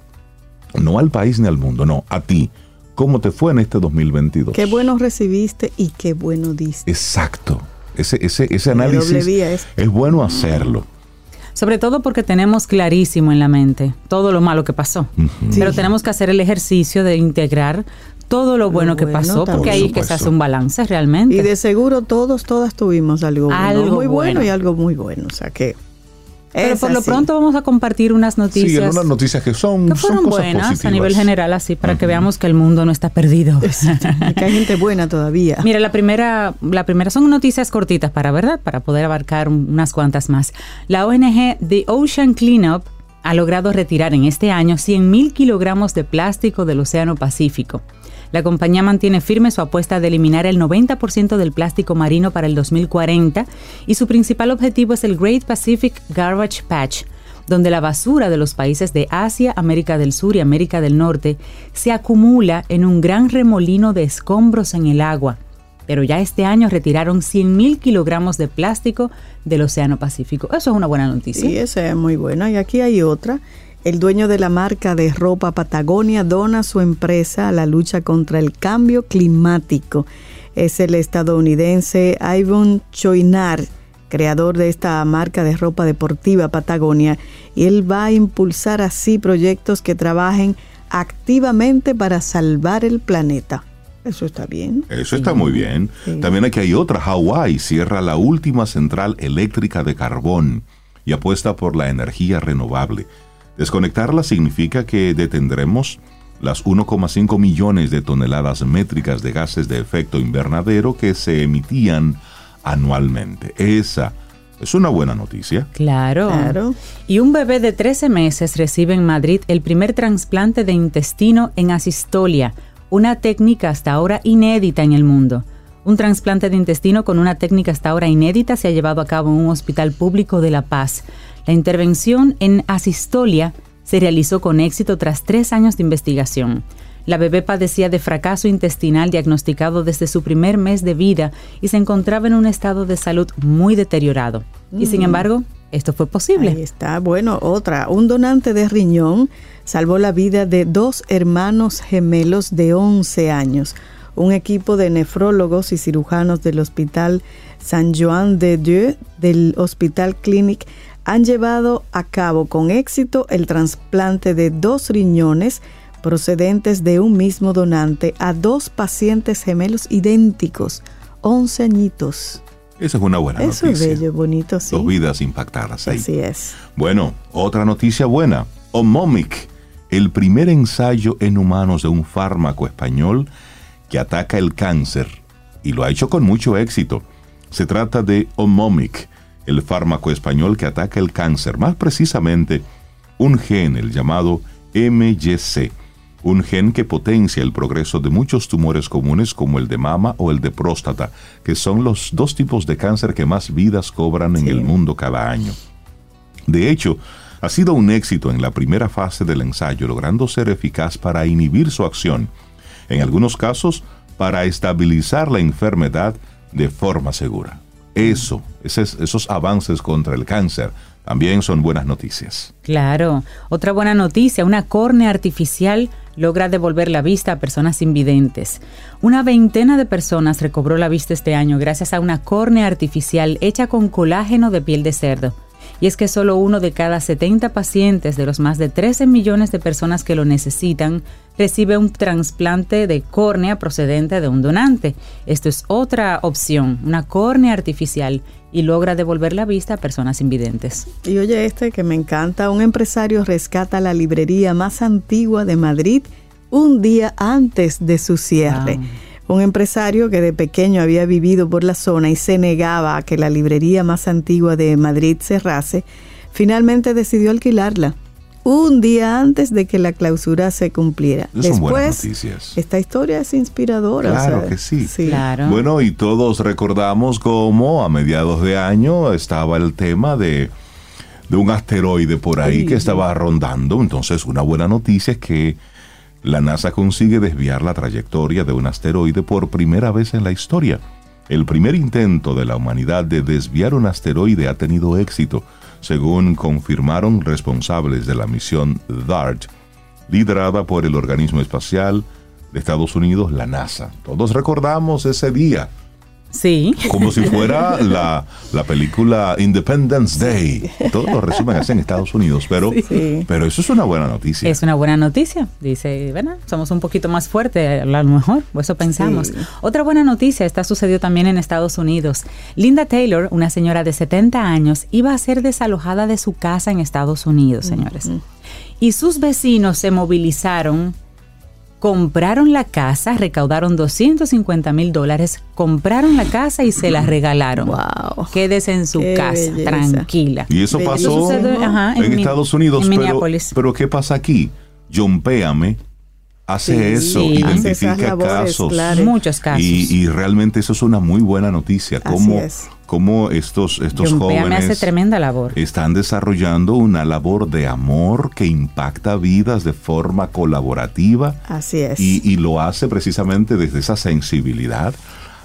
S4: No al país ni al mundo, no, a ti. ¿Cómo te fue en este 2022?
S5: Qué bueno recibiste y qué bueno diste.
S4: Exacto. Ese, ese, ese análisis
S5: es
S4: bueno hacerlo.
S6: Sobre todo porque tenemos clarísimo en la mente todo lo malo que pasó. Pero tenemos que hacer el ejercicio de integrar todo lo bueno que
S5: bueno
S6: pasó, porque
S4: también.
S6: ahí
S4: Por
S6: es que se hace un balance realmente.
S5: Y de seguro todos, todas tuvimos algo, bueno,
S6: Algo
S5: muy bueno.
S6: bueno.
S5: y algo muy bueno. O sea que
S6: Pero
S5: Es
S6: por lo pronto vamos a compartir unas noticias
S4: Sí, unas noticias que son,
S6: que fueron
S4: son cosas
S6: buenas a nivel general, así para que veamos que el mundo no está perdido.
S5: Y que hay gente buena todavía.
S6: Mira, la primera, la primera son noticias cortitas para, ¿verdad? Para poder abarcar un- unas cuantas más. La ONG The Ocean Cleanup ha logrado retirar en este año 100.000 kilogramos de plástico del Océano Pacífico. La compañía mantiene firme su apuesta de eliminar el 90% del plástico marino para el 2040 y su principal objetivo es el Great Pacific Garbage Patch, donde la basura de los países de Asia, América del Sur y América del Norte se acumula en un gran remolino de escombros en el agua. Pero ya este año retiraron 100.000 kilogramos de plástico del Océano Pacífico. Eso es una buena noticia.
S5: Sí, esa es muy buena. Y aquí hay otra. El dueño de la marca de ropa Patagonia dona su empresa a la lucha contra el cambio climático. Es el estadounidense Ivan Choinar, creador de esta marca de ropa deportiva Patagonia, y él va a impulsar así proyectos que trabajen activamente para salvar el planeta. Eso está bien.
S4: Eso está muy bien.
S5: Sí.
S4: También aquí hay otra. Hawái cierra la última central eléctrica de carbón y apuesta por la energía renovable. Desconectarla significa que detendremos las 1,5 millones de toneladas métricas de gases de efecto invernadero que se emitían anualmente. Esa es una buena noticia.
S6: Claro.
S5: Claro.
S6: Y un bebé de 13 meses recibe en Madrid el primer trasplante de intestino en asistolia, una técnica hasta ahora inédita en el mundo. Un trasplante de intestino con una técnica hasta ahora inédita se ha llevado a cabo en un hospital público de La Paz. La intervención en asistolia se realizó con éxito tras tres años de investigación. La bebé padecía de fracaso intestinal diagnosticado desde su primer mes de vida y se encontraba en un estado de salud muy deteriorado. Y sin embargo, esto fue posible.
S5: Ahí está. Bueno, otra. Un donante de riñón salvó la vida de dos hermanos gemelos de 11 años. Un equipo de nefrólogos y cirujanos del Hospital San Joan de Dieu del Hospital Clinic han llevado a cabo con éxito el trasplante de dos riñones procedentes de un mismo donante a dos pacientes gemelos idénticos, 11 añitos.
S4: Esa es una buena
S5: Eso es
S4: noticia.
S5: bello, bonito, sí.
S4: Dos vidas impactadas ahí.
S5: Así es.
S4: Bueno, otra noticia buena. Omomic, el primer ensayo en humanos de un fármaco español que ataca el cáncer y lo ha hecho con mucho éxito. Se trata de Omomic, el fármaco español que ataca el cáncer, más precisamente un gen, el llamado MYC, un gen que potencia el progreso de muchos tumores comunes como el de mama o el de próstata, que son los dos tipos de cáncer que más vidas cobran en
S5: Sí.
S4: el mundo cada año. De hecho, ha sido un éxito en la primera fase del ensayo, logrando ser eficaz para inhibir su acción, en algunos casos para estabilizar la enfermedad de forma segura. Eso, esos, avances contra el cáncer, también son buenas noticias.
S6: Claro. Otra buena noticia, una córnea artificial logra devolver la vista a personas invidentes. Una veintena de personas recobró la vista este año gracias a una córnea artificial hecha con colágeno de piel de cerdo. Y es que solo uno de cada 70 pacientes de los más de 13 millones de personas que lo necesitan recibe un trasplante de córnea procedente de un donante. Esto es otra opción, una córnea artificial y logra devolver la vista a personas invidentes.
S5: Y oye este que me encanta, un empresario rescata la librería más antigua de Madrid un día antes de su cierre. Un empresario que de pequeño había vivido por la zona y se negaba a que la librería más antigua de Madrid cerrase, finalmente decidió alquilarla un día antes de que la clausura se cumpliera.
S4: Esas son buenas
S5: Después,
S4: noticias.
S5: esta historia es inspiradora. o
S4: Claro
S5: sea,
S4: que sí.
S6: Claro.
S4: Bueno, y todos recordamos cómo a mediados de año estaba el tema de, de un asteroide por ahí que estaba rondando. Entonces, una buena noticia es que la NASA consigue desviar la trayectoria de un asteroide por primera vez en la historia. El primer intento de la humanidad de desviar un asteroide ha tenido éxito, según confirmaron responsables de la misión DART, liderada por el organismo espacial de Estados Unidos, la NASA. Todos recordamos ese día
S6: Sí.
S4: Como si fuera la, la película Independence Day. Todos lo resumen así en Estados Unidos, pero,
S5: Sí.
S4: pero eso es una buena noticia.
S6: Es una buena noticia. Dice, ¿verdad? Somos un poquito más fuertes, a lo mejor, o eso pensamos.
S5: Sí.
S6: Otra buena noticia, esta sucedió también en Estados Unidos. Linda Taylor, una señora de 70 años, iba a ser desalojada de su casa en Estados Unidos, señores. Y sus vecinos se movilizaron, compraron la casa, recaudaron 250 mil dólares, compraron la casa y se la regalaron.
S5: Wow.
S6: Quédese en su
S5: Qué
S6: casa,
S5: belleza.
S6: tranquila.
S4: Y eso pasó
S6: ajá,
S4: en,
S6: en Mi-
S4: Estados Unidos.
S6: en
S4: pero,
S6: Minneapolis.
S4: pero ¿qué pasa aquí? John Péame hace
S5: Sí,
S4: eso,
S6: sí.
S5: Hace esas
S4: identifica
S5: labores,
S4: casos.
S5: claro.
S6: Muchos casos.
S4: Y, y realmente eso es una muy buena noticia.
S5: Así
S4: Cómo,
S5: es.
S4: cómo estos, estos jóvenes
S6: hace tremenda labor.
S4: están desarrollando una labor de amor que impacta vidas de forma colaborativa
S5: Así es.
S4: y, y lo hace precisamente desde esa sensibilidad.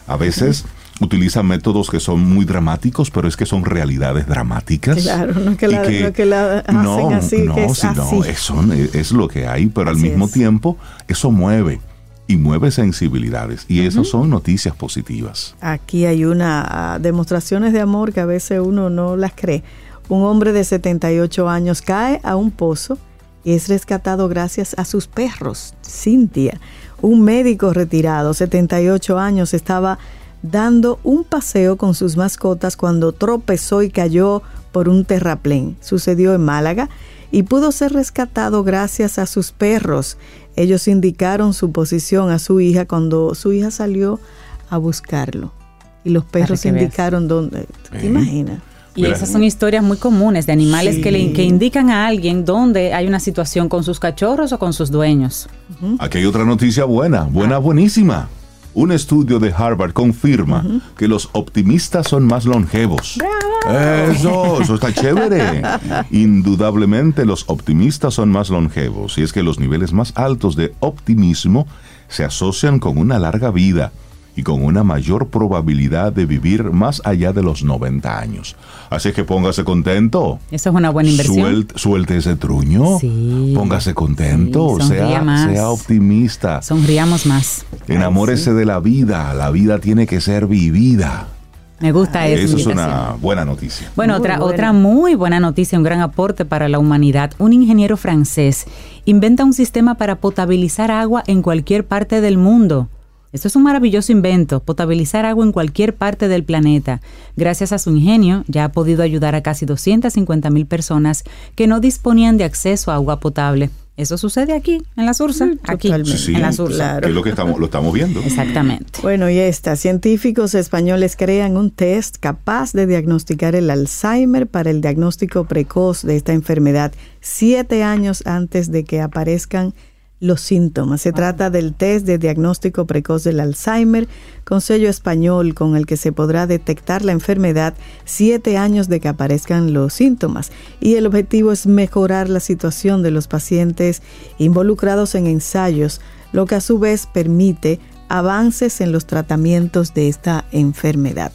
S4: A veces utilizan métodos que son muy dramáticos, pero es que son realidades dramáticas.
S5: Claro, no que la- no que la hacen así, que es
S4: sí, no,
S5: así.
S4: es, es lo que hay, pero al
S5: Así
S4: mismo
S5: es.
S4: tiempo eso mueve y mueve sensibilidades y eso son noticias positivas.
S5: Aquí hay una ah, demostraciones de amor que a veces uno no las cree. Un hombre de 78 años cae a un pozo y es rescatado gracias a sus perros. Cintia, un médico retirado, 78 años, estaba dando un paseo con sus mascotas cuando tropezó y cayó por un terraplén. Sucedió en Málaga y pudo ser rescatado gracias a sus perros. Ellos indicaron su posición a su hija cuando su hija salió a buscarlo. Y los perros
S6: veas.
S5: indicaron dónde. ¿Tú te
S4: Eh.
S5: imaginas?
S6: Y esas son historias muy comunes de animales
S5: Sí.
S6: que, le, que indican a alguien dónde hay una situación con sus cachorros o con sus dueños.
S4: Aquí hay otra noticia buena, buena, buenísima. Un estudio de Harvard confirma que los optimistas son más longevos. Eso, eso está chévere. Indudablemente los optimistas son más longevos y es que los niveles más altos de optimismo se asocian con una larga vida y con una mayor probabilidad de vivir más allá de los 90 años. Así que póngase contento.
S6: Eso es una buena inversión.
S4: Suelte, suelte ese truño.
S6: Sí.
S4: Póngase contento.
S6: Sí,
S4: sea,
S6: más.
S4: sea optimista.
S6: Sonriamos más.
S4: Enamórese de la vida. La vida tiene que ser vivida.
S6: Me gusta esa
S4: Eso es una buena noticia.
S6: Bueno,
S5: Muy
S6: otra,
S5: buena.
S6: otra muy buena noticia, un gran aporte para la humanidad. Un ingeniero francés inventa un sistema para potabilizar agua en cualquier parte del mundo. Esto es un maravilloso invento, potabilizar agua en cualquier parte del planeta. Gracias a su ingenio, ya ha podido ayudar a casi 250 mil personas que no disponían de acceso a agua potable. Eso sucede aquí, en la Sursa, aquí.
S4: Sí, sí,
S6: en la Sursa.
S5: claro.
S4: que es lo que estamos, lo estamos viendo.
S6: Exactamente.
S5: Bueno, y esta, científicos españoles crean un test capaz de diagnosticar el Alzheimer para el diagnóstico precoz de esta enfermedad siete años antes de que aparezcan los síntomas. Se trata del test de diagnóstico precoz del Alzheimer con sello español con el que se podrá detectar la enfermedad siete años de que aparezcan los síntomas. Y el objetivo es mejorar la situación de los pacientes involucrados en ensayos, lo que a su vez permite avances en los tratamientos de esta enfermedad.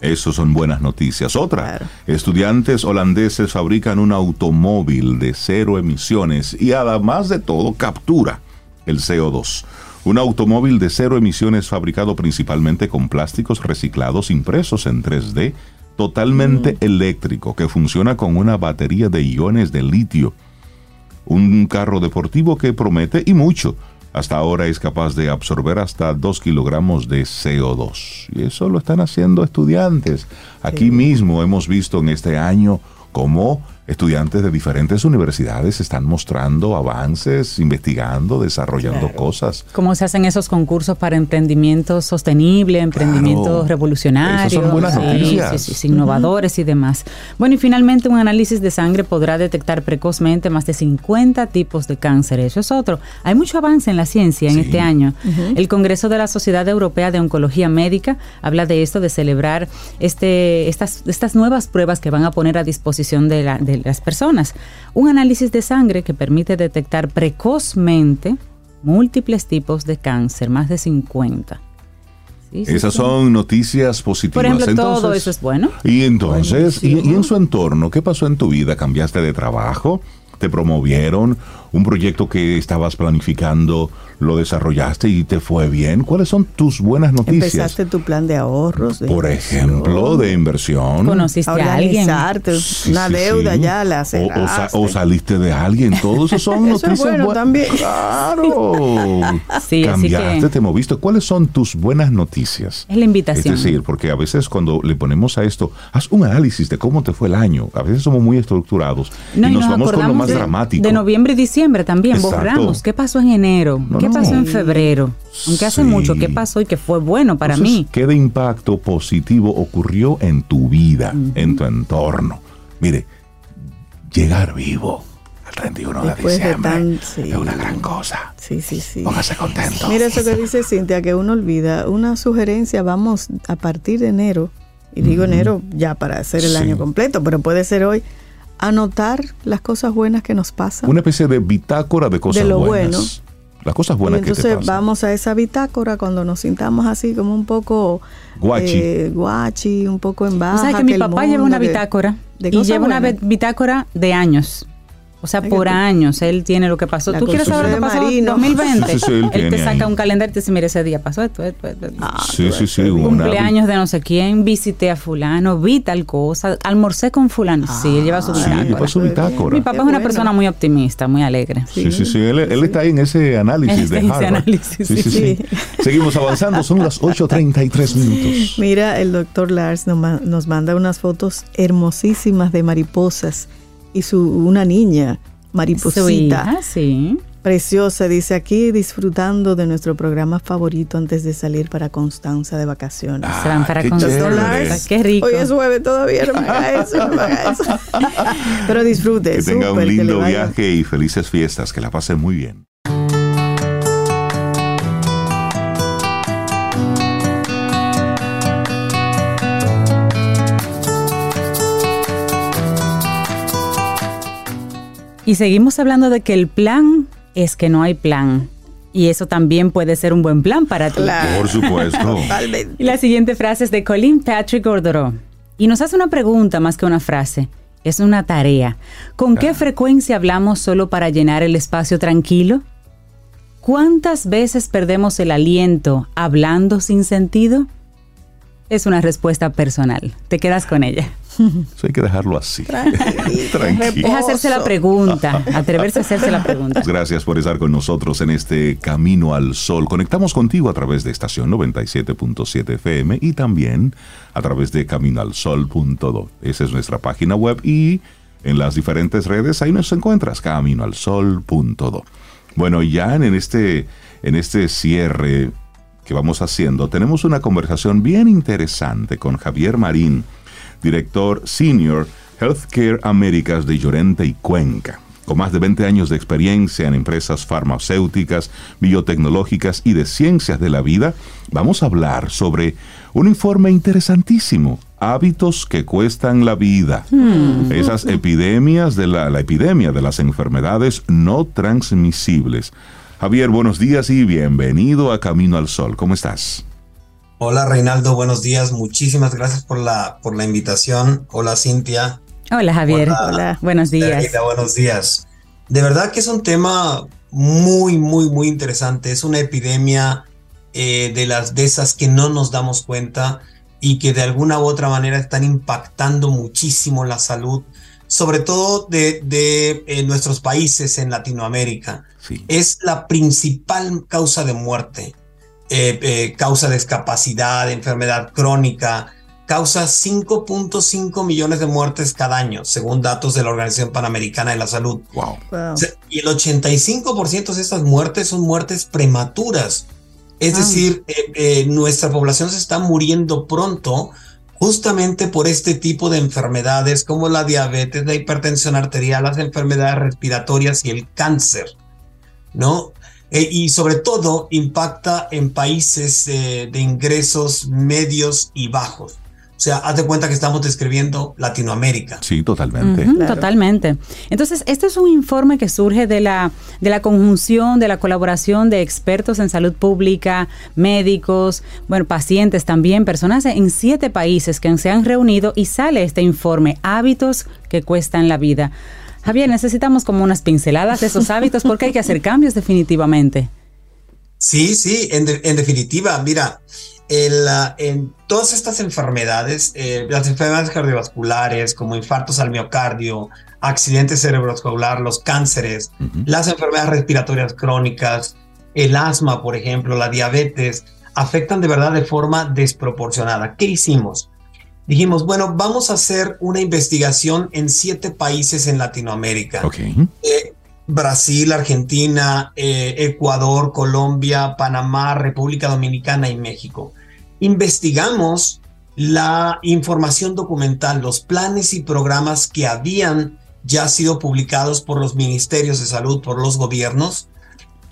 S4: Eso son buenas noticias. Otra,
S5: Claro.
S4: estudiantes holandeses fabrican un automóvil de cero emisiones y además de todo captura el CO2. Un automóvil de cero emisiones fabricado principalmente con plásticos reciclados impresos en 3D, totalmente eléctrico, que funciona con una batería de iones de litio. Un carro deportivo que promete y mucho. Hasta ahora es capaz de absorber hasta 2 kilogramos de CO2. Y eso lo están haciendo estudiantes. Aquí mismo hemos visto en este año cómo estudiantes de diferentes universidades están mostrando avances, investigando, desarrollando cosas.
S6: ¿Cómo se hacen esos concursos para emprendimiento sostenible, emprendimientos
S4: Claro.
S6: revolucionarios?
S4: Esas son buenas
S6: Sí,
S4: noticias.
S6: sí, sí, sí, innovadores y demás. Bueno, y finalmente un análisis de sangre podrá detectar precozmente más de 50 tipos de cáncer. Eso es otro. Hay mucho avance en la ciencia en este año. El Congreso de la Sociedad Europea de Oncología Médica habla de esto, de celebrar este, estas, estas nuevas pruebas que van a poner a disposición de, la- de las personas. Un análisis de sangre que permite detectar precozmente múltiples tipos de cáncer, más de 50. Sí, sí,
S4: Esas
S6: sí.
S4: son noticias positivas.
S6: Por ejemplo, todo
S4: Entonces-
S6: eso es bueno.
S4: Y entonces, y, y en su entorno, qué pasó en tu vida? ¿Cambiaste de trabajo? te promovieron, un proyecto que estabas planificando, lo desarrollaste y te fue bien. ¿Cuáles son tus buenas noticias?
S5: Empezaste tu plan de ahorros. de
S4: Por ejemplo, de inversión.
S6: Conociste
S5: a
S6: alguien.
S5: organizarte,
S4: Sí,
S5: una
S4: sí,
S5: deuda
S4: sí.
S5: ya la
S4: o, o, sa-
S5: cerraste.
S4: o saliste de alguien. Todo eso son
S5: Eso es
S4: noticias
S5: bueno
S4: buen-
S5: también.
S4: Claro.
S6: Sí, así
S4: Cambiaste,
S6: que-
S4: te moviste. ¿Cuáles son tus buenas noticias?
S6: Es la invitación.
S4: Es decir, porque a veces cuando le ponemos a esto, haz un análisis de cómo te fue el año. A veces somos muy estructurados
S6: No,
S4: y nos, vamos con lo más
S6: de,
S4: dramático.
S6: de noviembre y diciembre también,
S4: Exacto.
S6: borramos. ¿Qué pasó en enero?
S4: No,
S6: ¿Qué
S4: no.
S6: pasó en febrero? Aunque hace
S4: Sí.
S6: mucho, ¿qué pasó y qué fue bueno para
S4: Entonces,
S6: mí?
S4: ¿Qué de impacto positivo ocurrió en tu vida, en tu entorno? Mire, llegar vivo al 31 de
S5: Después de
S4: diciembre
S5: tan- sí.
S4: es una gran cosa.
S5: Sí, sí, sí.
S4: Póngase contento.
S5: Mira eso que dice Cintia, que uno olvida. Una sugerencia, vamos a partir de enero, y digo enero ya para hacer el
S4: Sí.
S5: año completo, pero puede ser hoy, anotar las cosas buenas que nos pasan.
S4: Una especie de bitácora de cosas
S5: De lo
S4: buenas.
S5: bueno.
S4: Las cosas
S5: y
S4: buenas que te
S5: entonces
S4: pasan.
S5: vamos a esa bitácora cuando nos sintamos así como un poco
S4: Guachi.
S5: eh, guachi, un poco en
S6: O
S5: baja.
S6: sea, que mi
S5: el
S6: papá lleva una
S5: que-
S6: bitácora
S5: de
S6: y
S5: cosas
S6: lleva una
S5: buenas.
S6: bi- bitácora de años. O sea, por
S5: tú-
S6: años él tiene lo que pasó.
S5: La
S6: ¿Tú quieres saber lo que pasó
S5: de
S6: en
S5: Marino.
S6: 2020?
S4: Sí, sí, sí, él
S6: te saca
S4: ahí.
S6: un calendario y te dice, mira, ese día pasó esto, esto, esto. esto.
S5: Ah,
S4: sí, sí, sí.
S6: Cumpleaños de no sé quién, visité a fulano, vi tal cosa, almorcé con fulano. sí, él lleva su
S4: Sí,
S6: bitácora.
S4: lleva su bitácora.
S6: Mi papá
S5: Qué
S6: es una
S5: bueno.
S6: persona muy optimista, muy alegre.
S4: Sí, sí, sí. Él, él está ahí en ese análisis
S6: Él está
S4: de
S6: ese análisis,
S4: sí, sí,
S6: sí.
S4: sí. Seguimos avanzando. Son las 8.33 minutos.
S5: Mira, el doctor Lars nos manda unas fotos hermosísimas de mariposas y su una niña
S6: Su
S5: mariposita
S6: hija, sí.
S5: preciosa, dice aquí disfrutando de nuestro programa favorito antes de salir para Constanza de vacaciones.
S6: Se van para
S4: qué
S6: Constanza.
S4: chévere.
S6: Qué rico.
S5: Hoy es jueves todavía, no me haga eso, no me haga eso. Pero disfrute,
S4: Que tenga un
S5: que
S4: lindo viaje y felices fiestas. Que la pasen muy bien.
S6: Y seguimos hablando de que el plan es que no hay plan. Y eso también puede ser un buen plan para ti.
S5: Claro.
S4: Por supuesto.
S5: Totalmente.
S6: Y la siguiente frase es de Colin Patrick Gordoro. Y nos hace una pregunta más que una frase. Es una tarea. ¿Con qué frecuencia hablamos solo para llenar el espacio tranquilo? ¿Cuántas veces perdemos el aliento hablando sin sentido? Es una respuesta personal. Te quedas con ella.
S4: Eso hay que dejarlo así. Tranquilo.
S6: Es hacerse la pregunta, atreverse a hacerse la pregunta.
S4: Gracias por estar con nosotros en este Camino al Sol. Conectamos contigo a través de estación 97.7 FM y también a través de caminoalsol.do. Esa es nuestra página web y en las diferentes redes ahí nos encuentras caminoalsol.do. Bueno, ya en este, en este cierre que vamos haciendo, tenemos una conversación bien interesante con Javier Marín, director senior Healthcare Américas de Llorente y Cuenca. Con más de 20 años de experiencia en empresas farmacéuticas, biotecnológicas y de ciencias de la vida, vamos a hablar sobre un informe interesantísimo, hábitos que cuestan la vida. Esas epidemias de la, la epidemia de las enfermedades no transmisibles. Javier, buenos días y bienvenido a Camino al Sol. ¿Cómo estás?
S8: Hola Reinaldo, buenos días. Muchísimas gracias por la, por la invitación. Hola Cintia.
S6: Hola Javier.
S8: Hola.
S5: Hola.
S6: Buenos días.
S8: Buenos días. De verdad que es un tema muy, muy, muy interesante. Es una epidemia eh, de las de esas que no nos damos cuenta y que de alguna u otra manera están impactando muchísimo la salud, sobre todo de, de eh, nuestros países en Latinoamérica.
S4: Sí.
S8: es la principal causa de muerte, eh, eh, causa de discapacidad, de enfermedad crónica, causa 5.5 millones de muertes cada año, según datos de la Organización Panamericana de la Salud.
S4: Wow.
S8: Y el 85% de estas muertes son muertes prematuras. Es
S5: Ah.
S8: decir, eh, eh, nuestra población se está muriendo pronto justamente por este tipo de enfermedades como la diabetes, la hipertensión arterial, las enfermedades respiratorias y el cáncer, ¿no? Eh, y sobre todo impacta en países eh, de ingresos medios y bajos. O sea, haz de cuenta que estamos describiendo Latinoamérica.
S4: Sí, totalmente.
S5: Claro.
S6: Totalmente. Entonces, este es un informe que surge de la, de la conjunción, de la colaboración de expertos en salud pública, médicos, bueno, pacientes también, personas en siete países que se han reunido y sale este informe, hábitos que cuestan la vida. Javier, necesitamos como unas pinceladas de esos hábitos porque hay que hacer cambios definitivamente.
S8: Sí, sí, en, definitiva, mira, en todas estas enfermedades, eh, las enfermedades cardiovasculares como infartos al miocardio, accidentes cerebrovascular, los cánceres, las enfermedades respiratorias crónicas, el asma, por ejemplo, la diabetes, afectan de verdad de forma desproporcionada. ¿Qué hicimos? Dijimos, bueno, vamos a hacer una investigación en siete países en Latinoamérica. Eh, Brasil, Argentina, eh, Ecuador, Colombia, Panamá, República Dominicana y México. Investigamos la información documental, los planes y programas que habían ya sido publicados por los ministerios de salud, por los gobiernos,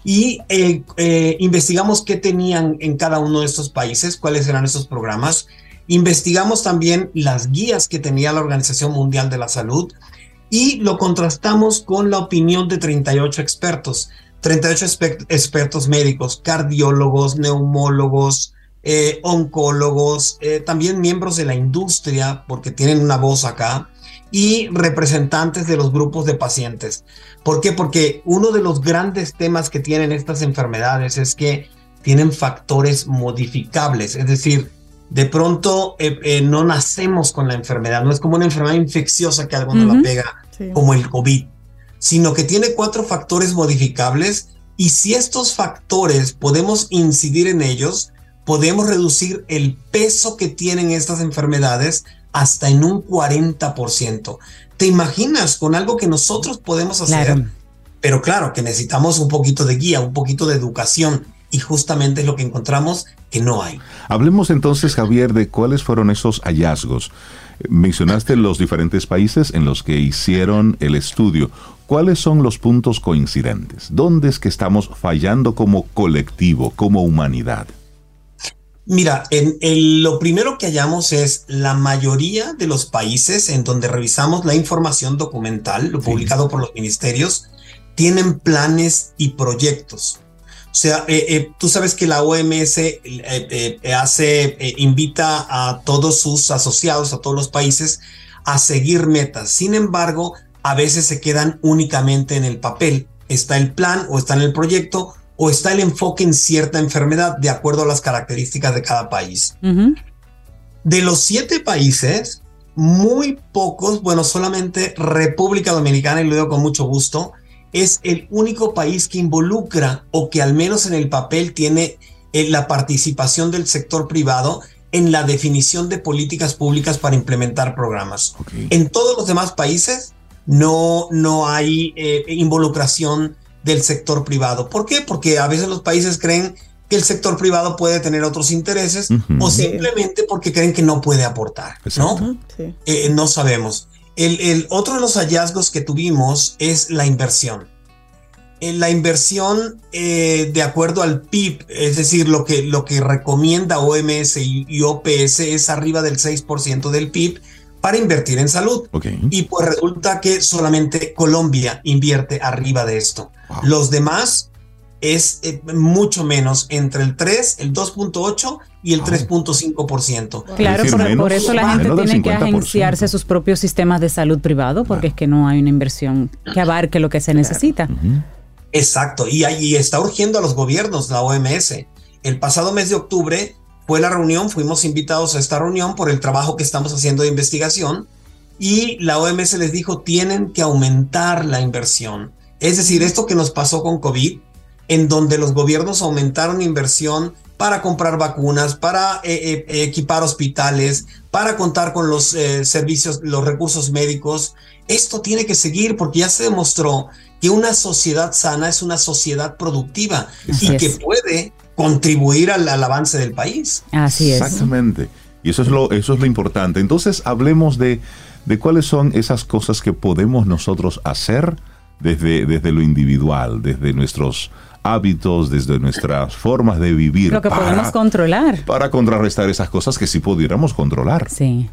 S8: y eh, eh, investigamos qué tenían en cada uno de estos países, cuáles eran esos programas. Investigamos también las guías que tenía la Organización Mundial de la Salud y lo contrastamos con la opinión de 38 expertos, 38 expertos médicos, cardiólogos, neumólogos, eh, oncólogos, eh, también miembros de la industria, porque tienen una voz acá, y representantes de los grupos de pacientes. ¿Por qué? Porque uno de los grandes temas que tienen estas enfermedades es que tienen factores modificables, es decir, de pronto eh, eh, no nacemos con la enfermedad, no es como una enfermedad infecciosa que algo nos la pega, como el COVID, sino que tiene cuatro factores modificables. Y si estos factores podemos incidir en ellos, podemos reducir el peso que tienen estas enfermedades hasta en un 40%. ¿Te imaginas con algo que nosotros podemos hacer? Pero claro, que necesitamos un poquito de guía, un poquito de educación y justamente es lo que encontramos que no hay.
S4: Hablemos entonces, Javier, de cuáles fueron esos hallazgos. Mencionaste los diferentes países en los que hicieron el estudio. ¿Cuáles son los puntos coincidentes? ¿Dónde es que estamos fallando como colectivo, como humanidad?
S8: Mira, en, lo primero que hallamos es la mayoría de los países en donde revisamos la información documental, lo publicado por los ministerios, tienen planes y proyectos. O sea, eh, eh, tú sabes que la OMS eh, hace, invita a todos sus asociados, a todos los países, a seguir metas. Sin embargo, a veces se quedan únicamente en el papel. Está el plan o está en el proyecto, o está el enfoque en cierta enfermedad de acuerdo a las características de cada país. De los siete países, muy pocos, bueno, solamente República Dominicana, y lo digo con mucho gusto, es el único país que involucra o que al menos en el papel tiene eh, la participación del sector privado en la definición de políticas públicas para implementar programas. En todos los demás países no, no hay eh, involucración del sector privado. ¿Por qué? Porque a veces los países creen que el sector privado puede tener otros intereses o simplemente porque creen que no puede aportar, ¿no? Eh, no sabemos. El, otro de los hallazgos que tuvimos es la inversión. En la inversión, eh, de acuerdo al PIB, es decir, lo que, lo que recomienda OMS y, y OPS es arriba del 6% del PIB, para invertir en salud. Y pues resulta que solamente Colombia invierte arriba de esto. Los demás es eh, mucho menos, entre el 3, el 2.8 y el 3.5%.
S6: Claro, por, eso la gente tiene que agenciarse sus propios sistemas de salud privado, porque es que no hay una inversión que abarque lo que se necesita.
S8: Exacto, y, ahí está urgiendo a los gobiernos la OMS. El pasado mes de octubre fue la reunión, fuimos invitados a esta reunión por el trabajo que estamos haciendo de investigación y la OMS les dijo tienen que aumentar la inversión. Es decir, esto que nos pasó con COVID, en donde los gobiernos aumentaron inversión para comprar vacunas, para eh, eh, equipar hospitales, para contar con los eh, servicios, los recursos médicos. Esto tiene que seguir porque ya se demostró que una sociedad sana es una sociedad productiva y que puede contribuir al, avance del país.
S6: Así
S4: es. Exactamente. Y eso es lo, eso es lo importante. Entonces, hablemos de, de cuáles son esas cosas que podemos nosotros hacer desde, desde lo individual, desde nuestros hábitos, desde nuestras formas de vivir.
S6: Lo que podemos controlar.
S4: Para contrarrestar esas cosas que sí pudiéramos controlar.
S6: Sí.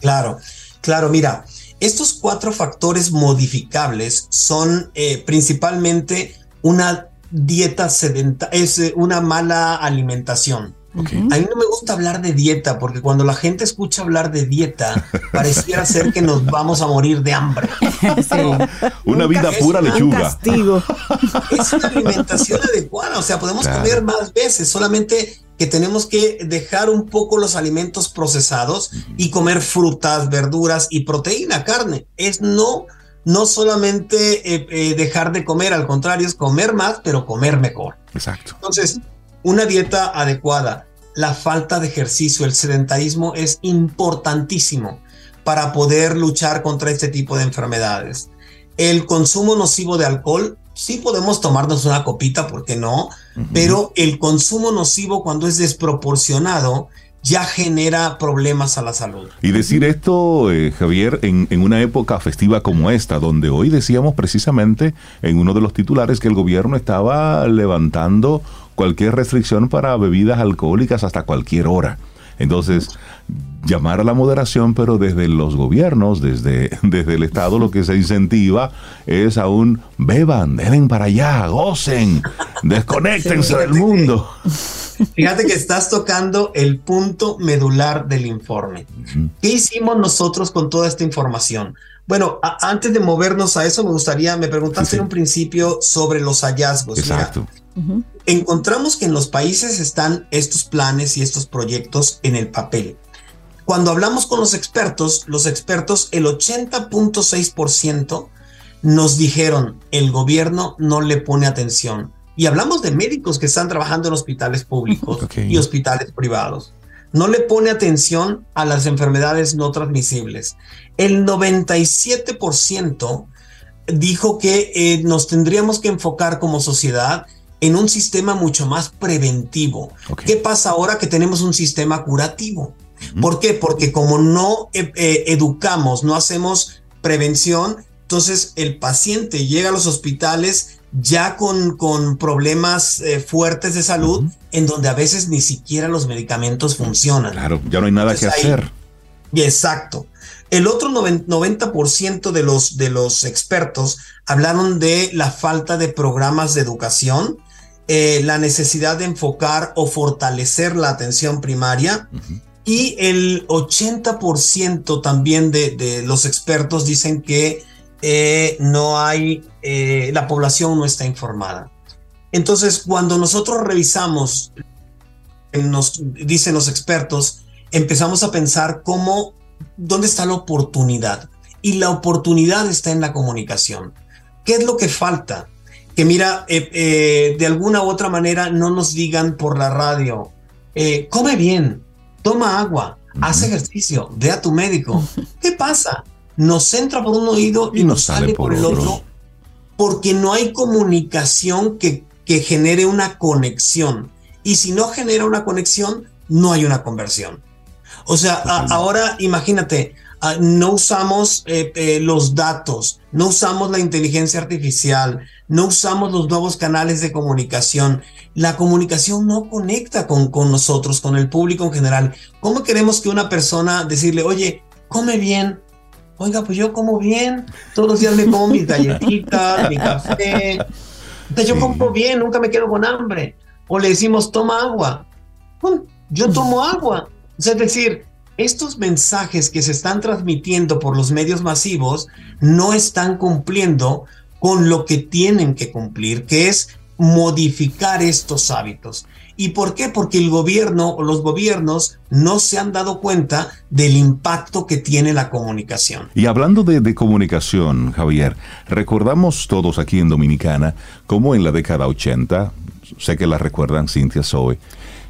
S8: Claro, claro, mira, estos cuatro factores modificables son eh, principalmente una dieta sedentaria, es eh, una mala alimentación. A mí no me gusta hablar de dieta porque cuando la gente escucha hablar de dieta, pareciera ser que nos vamos a morir de hambre.
S4: Una vida pura lechuga.
S5: Castigo.
S8: Es una alimentación adecuada, o sea, podemos
S4: Claro.
S8: comer más veces, solamente que tenemos que dejar un poco los alimentos procesados y comer frutas, verduras y proteína, carne. Es no, no solamente eh, eh, dejar de comer, al contrario, es comer más, pero comer mejor.
S4: Exacto.
S8: Entonces, una dieta adecuada, la falta de ejercicio, el sedentarismo es importantísimo para poder luchar contra este tipo de enfermedades. El consumo nocivo de alcohol, sí podemos tomarnos una copita, ¿por qué no? Pero el consumo nocivo cuando es desproporcionado ya genera problemas a la salud.
S4: Y decir esto, eh, Javier, en, en una época festiva como esta, donde hoy decíamos precisamente en uno de los titulares que el gobierno estaba levantando cualquier restricción para bebidas alcohólicas hasta cualquier hora. Entonces, llamar a la moderación, pero desde los gobiernos, desde, desde el Estado, lo que se incentiva es aún beban, den para allá, gocen, desconéctense del mundo.
S8: Fíjate que estás tocando el punto medular del informe. ¿Qué hicimos nosotros con toda esta información? Bueno, a- antes de movernos a eso, me gustaría, me preguntaste
S4: Sí, sí.
S8: en un principio sobre los hallazgos. Mira,
S4: Exacto.
S8: Encontramos que en los países están estos planes y estos proyectos en el papel. Cuando hablamos con los expertos, los expertos, el 80.6% nos dijeron, el gobierno no le pone atención. Y hablamos de médicos que están trabajando en hospitales públicos y hospitales privados. No le pone atención a las enfermedades no transmisibles. El 97% dijo que eh, nos tendríamos que enfocar como sociedad en un sistema mucho más preventivo. ¿Qué pasa ahora que tenemos un sistema curativo? ¿Por qué? Porque como no eh, eh, educamos, no hacemos prevención, entonces el paciente llega a los hospitales ya con, con problemas eh, fuertes de salud, en donde a veces ni siquiera los medicamentos funcionan.
S4: Claro, ya no hay nada que
S8: ahí-
S4: hacer.
S8: Exacto. El otro noven- 90% de los, de los expertos hablaron de la falta de programas de educación, eh, la necesidad de enfocar o fortalecer la atención primaria y el 80% también de, de los expertos dicen que eh, no hay, eh, la población no está informada. Entonces, cuando nosotros revisamos, nos dicen los expertos, empezamos a pensar cómo, dónde está la oportunidad. Y la oportunidad está en la comunicación. ¿Qué es lo que falta? Que mira, eh, eh, de alguna u otra manera no nos digan por la radio, eh, come bien, toma agua, haz ejercicio, ve a tu médico. ¿Qué pasa? Nos entra por un oído y, nos sale por el otro porque no hay comunicación que, que genere una conexión. Y si no genera una conexión, no hay una conversión. O sea, a- ahora imagínate, ah, no usamos eh, eh, los datos, no usamos la inteligencia artificial, no usamos los nuevos canales de comunicación. La comunicación no conecta con, con nosotros, con el público en general. ¿Cómo queremos que una persona decirle, oye, come bien? Oiga, pues yo como bien, todos los días me como mis galletitas, mi café. Entonces yo
S4: Sí.
S8: como bien, nunca me quedo con hambre. O le decimos, toma agua. Bueno, yo tomo agua. Es decir, estos mensajes que se están transmitiendo por los medios masivos no están cumpliendo con lo que tienen que cumplir, que es modificar estos hábitos. ¿Y por qué? Porque el gobierno o los gobiernos no se han dado cuenta del impacto que tiene la comunicación.
S4: Y hablando de, de comunicación, Javier, recordamos todos aquí en Dominicana cómo en la década 80, sé que la recuerdan Cintia Zoe,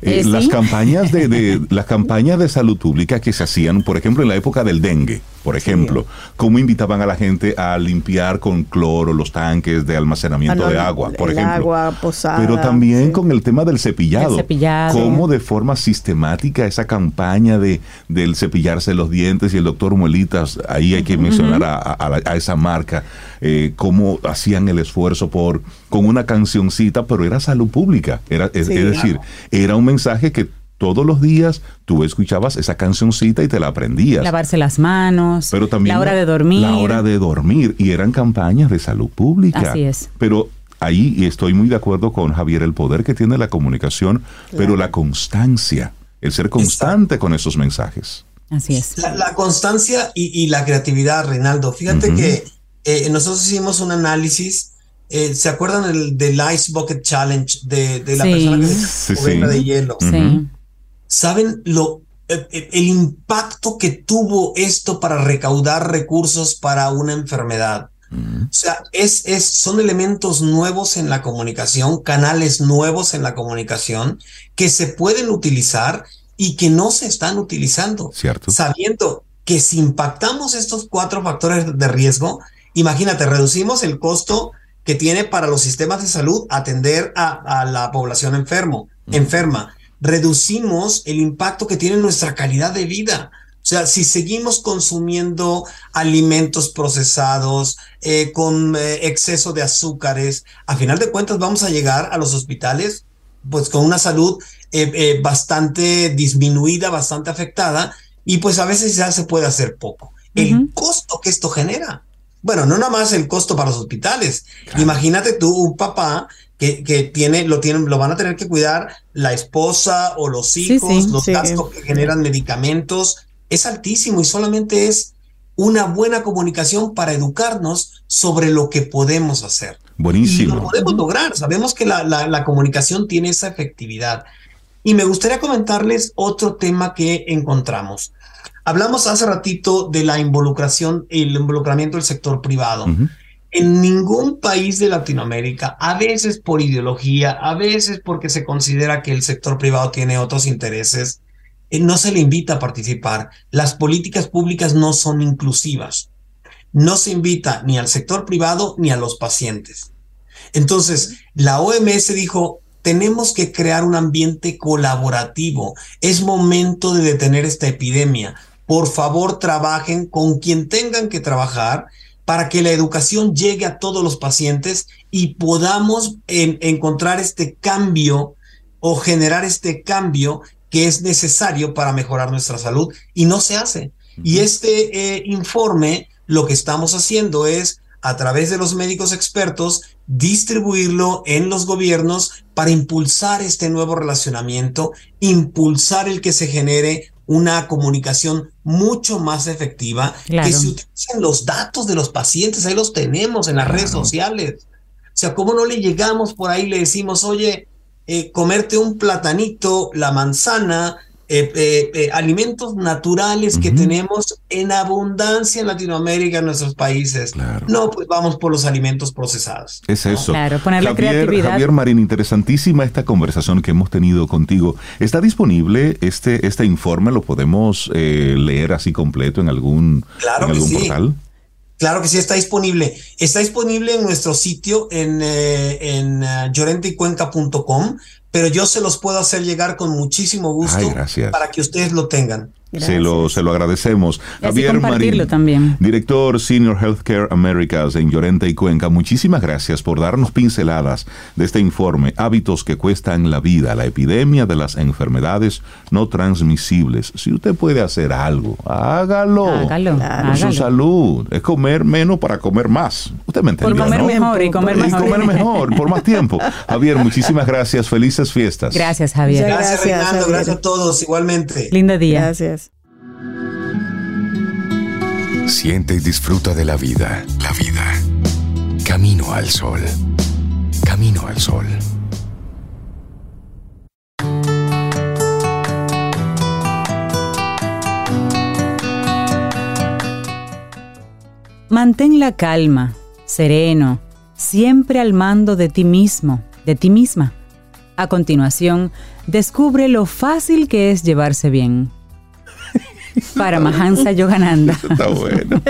S4: eh,
S6: Eh,
S4: las campañas de, de- las campañas de salud pública que se hacían, por ejemplo, en la época del dengue, por ejemplo, cómo invitaban a la gente a limpiar con cloro los tanques de almacenamiento de agua, por
S5: el
S4: ejemplo.
S5: agua posada,
S4: Pero también
S5: sí.
S4: con el tema del cepillado.
S6: Cepillado.
S4: Cómo de forma sistemática esa campaña de del cepillarse los dientes y el doctor Muelitas, ahí hay que mencionar a, a- a la- a esa marca, eh, cómo hacían el esfuerzo por con una cancioncita, pero era salud pública. Era, es decir, era un mensaje que todos los días tú escuchabas esa cancioncita y te la aprendías.
S6: Lavarse las manos,
S4: Pero también
S6: la hora de dormir.
S4: La hora de dormir. Y eran campañas de salud pública.
S6: Así es.
S4: Pero ahí y estoy muy de acuerdo con Javier, el poder que tiene la comunicación, pero la constancia, el ser constante con esos mensajes.
S6: Así es.
S8: La, constancia y, la creatividad, Reinaldo. Fíjate que eh, nosotros hicimos un análisis. Eh, ¿Se acuerdan del, del, Ice Bucket Challenge de, la persona que se sí, de hielo? Sí. ¿Saben lo, el impacto que tuvo esto para recaudar recursos para una enfermedad? O sea, es, es, son elementos nuevos en la comunicación, canales nuevos en la comunicación que se pueden utilizar y que no se están utilizando.
S4: Cierto.
S8: Sabiendo que si impactamos estos cuatro factores de riesgo, imagínate, reducimos el costo que tiene para los sistemas de salud atender a, la población enfermo, enferma. Reducimos el impacto que tiene nuestra calidad de vida. O sea, si seguimos consumiendo alimentos procesados eh, con eh, exceso de azúcares, a final de cuentas vamos a llegar a los hospitales pues con una salud eh, bastante disminuida, bastante afectada, y pues a veces ya se puede hacer poco. El costo que esto genera. Bueno, no nada más el costo para los hospitales. Imagínate tú un papá que, que, tiene, lo tienen, lo van a tener que cuidar la esposa o los hijos, los gastos que generan medicamentos, es altísimo y solamente es una buena comunicación para educarnos sobre lo que podemos hacer.
S4: Buenísimo.
S8: Y lo podemos lograr. Sabemos que la, la, comunicación tiene esa efectividad. Y me gustaría comentarles otro tema que encontramos. Hablamos hace ratito de la involucración, el involucramiento del sector privado. En ningún país de Latinoamérica, a veces por ideología, a veces porque se considera que el sector privado tiene otros intereses, eh, no se le invita a participar. Las políticas públicas no son inclusivas. No se invita ni al sector privado ni a los pacientes. Entonces, la OMS dijo, tenemos que crear un ambiente colaborativo. Es momento de detener esta epidemia. Por favor, trabajen con quien tengan que trabajar para que la educación llegue a todos los pacientes y podamos encontrar este cambio o generar este cambio que es necesario para mejorar nuestra salud y no se hace. Y este eh, informe lo que estamos haciendo es, a través de los médicos expertos, distribuirlo en los gobiernos para impulsar este nuevo relacionamiento, impulsar el que se genere una comunicación mucho más efectiva, que se utilicen los datos de los pacientes, ahí los tenemos en las redes sociales. O sea, ¿cómo no le llegamos por ahí y le decimos, oye, eh, comerte un platanito, la manzana, eh, eh, alimentos naturales que tenemos en abundancia en Latinoamérica, en nuestros países. No, pues vamos por los alimentos procesados.
S4: Es eso.
S6: Claro, poner
S4: Javier,
S6: creatividad.
S4: Javier Marín, interesantísima esta conversación que hemos tenido contigo. ¿Está disponible este, este informe? ¿Lo podemos leer así completo en algún,
S8: claro
S4: en algún
S8: sí.
S4: portal?
S8: Claro que sí, está disponible. Está disponible en nuestro sitio en, eh, en uh, llorentecuenca.com, pero yo se los puedo hacer llegar con muchísimo gusto para que ustedes lo tengan.
S4: Se lo, se lo agradecemos.
S6: Y Javier Marín, también.
S4: director Senior Healthcare Americas en Llorente y Cuenca, muchísimas gracias por darnos pinceladas de este informe, hábitos que cuestan la vida, la epidemia de las enfermedades no transmisibles. Si usted puede hacer algo, hágalo.
S6: Hágalo.
S4: Por su salud. Es comer menos para comer más. Usted me entendió,
S6: Por comer
S4: ¿no?
S6: mejor y comer
S4: Y
S6: mejor.
S4: comer mejor, por más tiempo. Javier, muchísimas gracias. Felices fiestas.
S6: Gracias, Javier.
S8: Gracias,
S5: Gracias,
S8: Reinaldo.
S5: Javier.
S8: Gracias a todos, igualmente.
S6: Lindo día.
S5: Gracias.
S9: Siente y disfruta de la vida. La vida. Camino al sol. Camino al sol.
S6: Mantén la calma, sereno, siempre al mando de ti mismo, de ti misma. A continuación, descubre lo fácil que es llevarse bien. Para Mahansa Yogananda.
S4: Está bueno.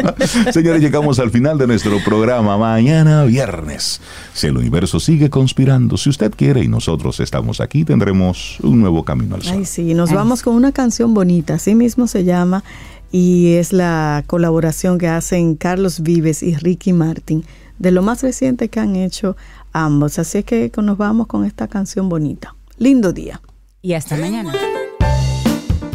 S4: Señores, llegamos al final de nuestro programa. Mañana viernes. Si el universo sigue conspirando, si usted quiere y nosotros estamos aquí, tendremos un nuevo camino al sol.
S5: Ay, sí, nos vamos con una canción bonita, así mismo se llama, y es la colaboración que hacen Carlos Vives y Ricky Martin, de lo más reciente que han hecho ambos. Así es que nos vamos con esta canción bonita. Lindo día.
S6: Y hasta mañana.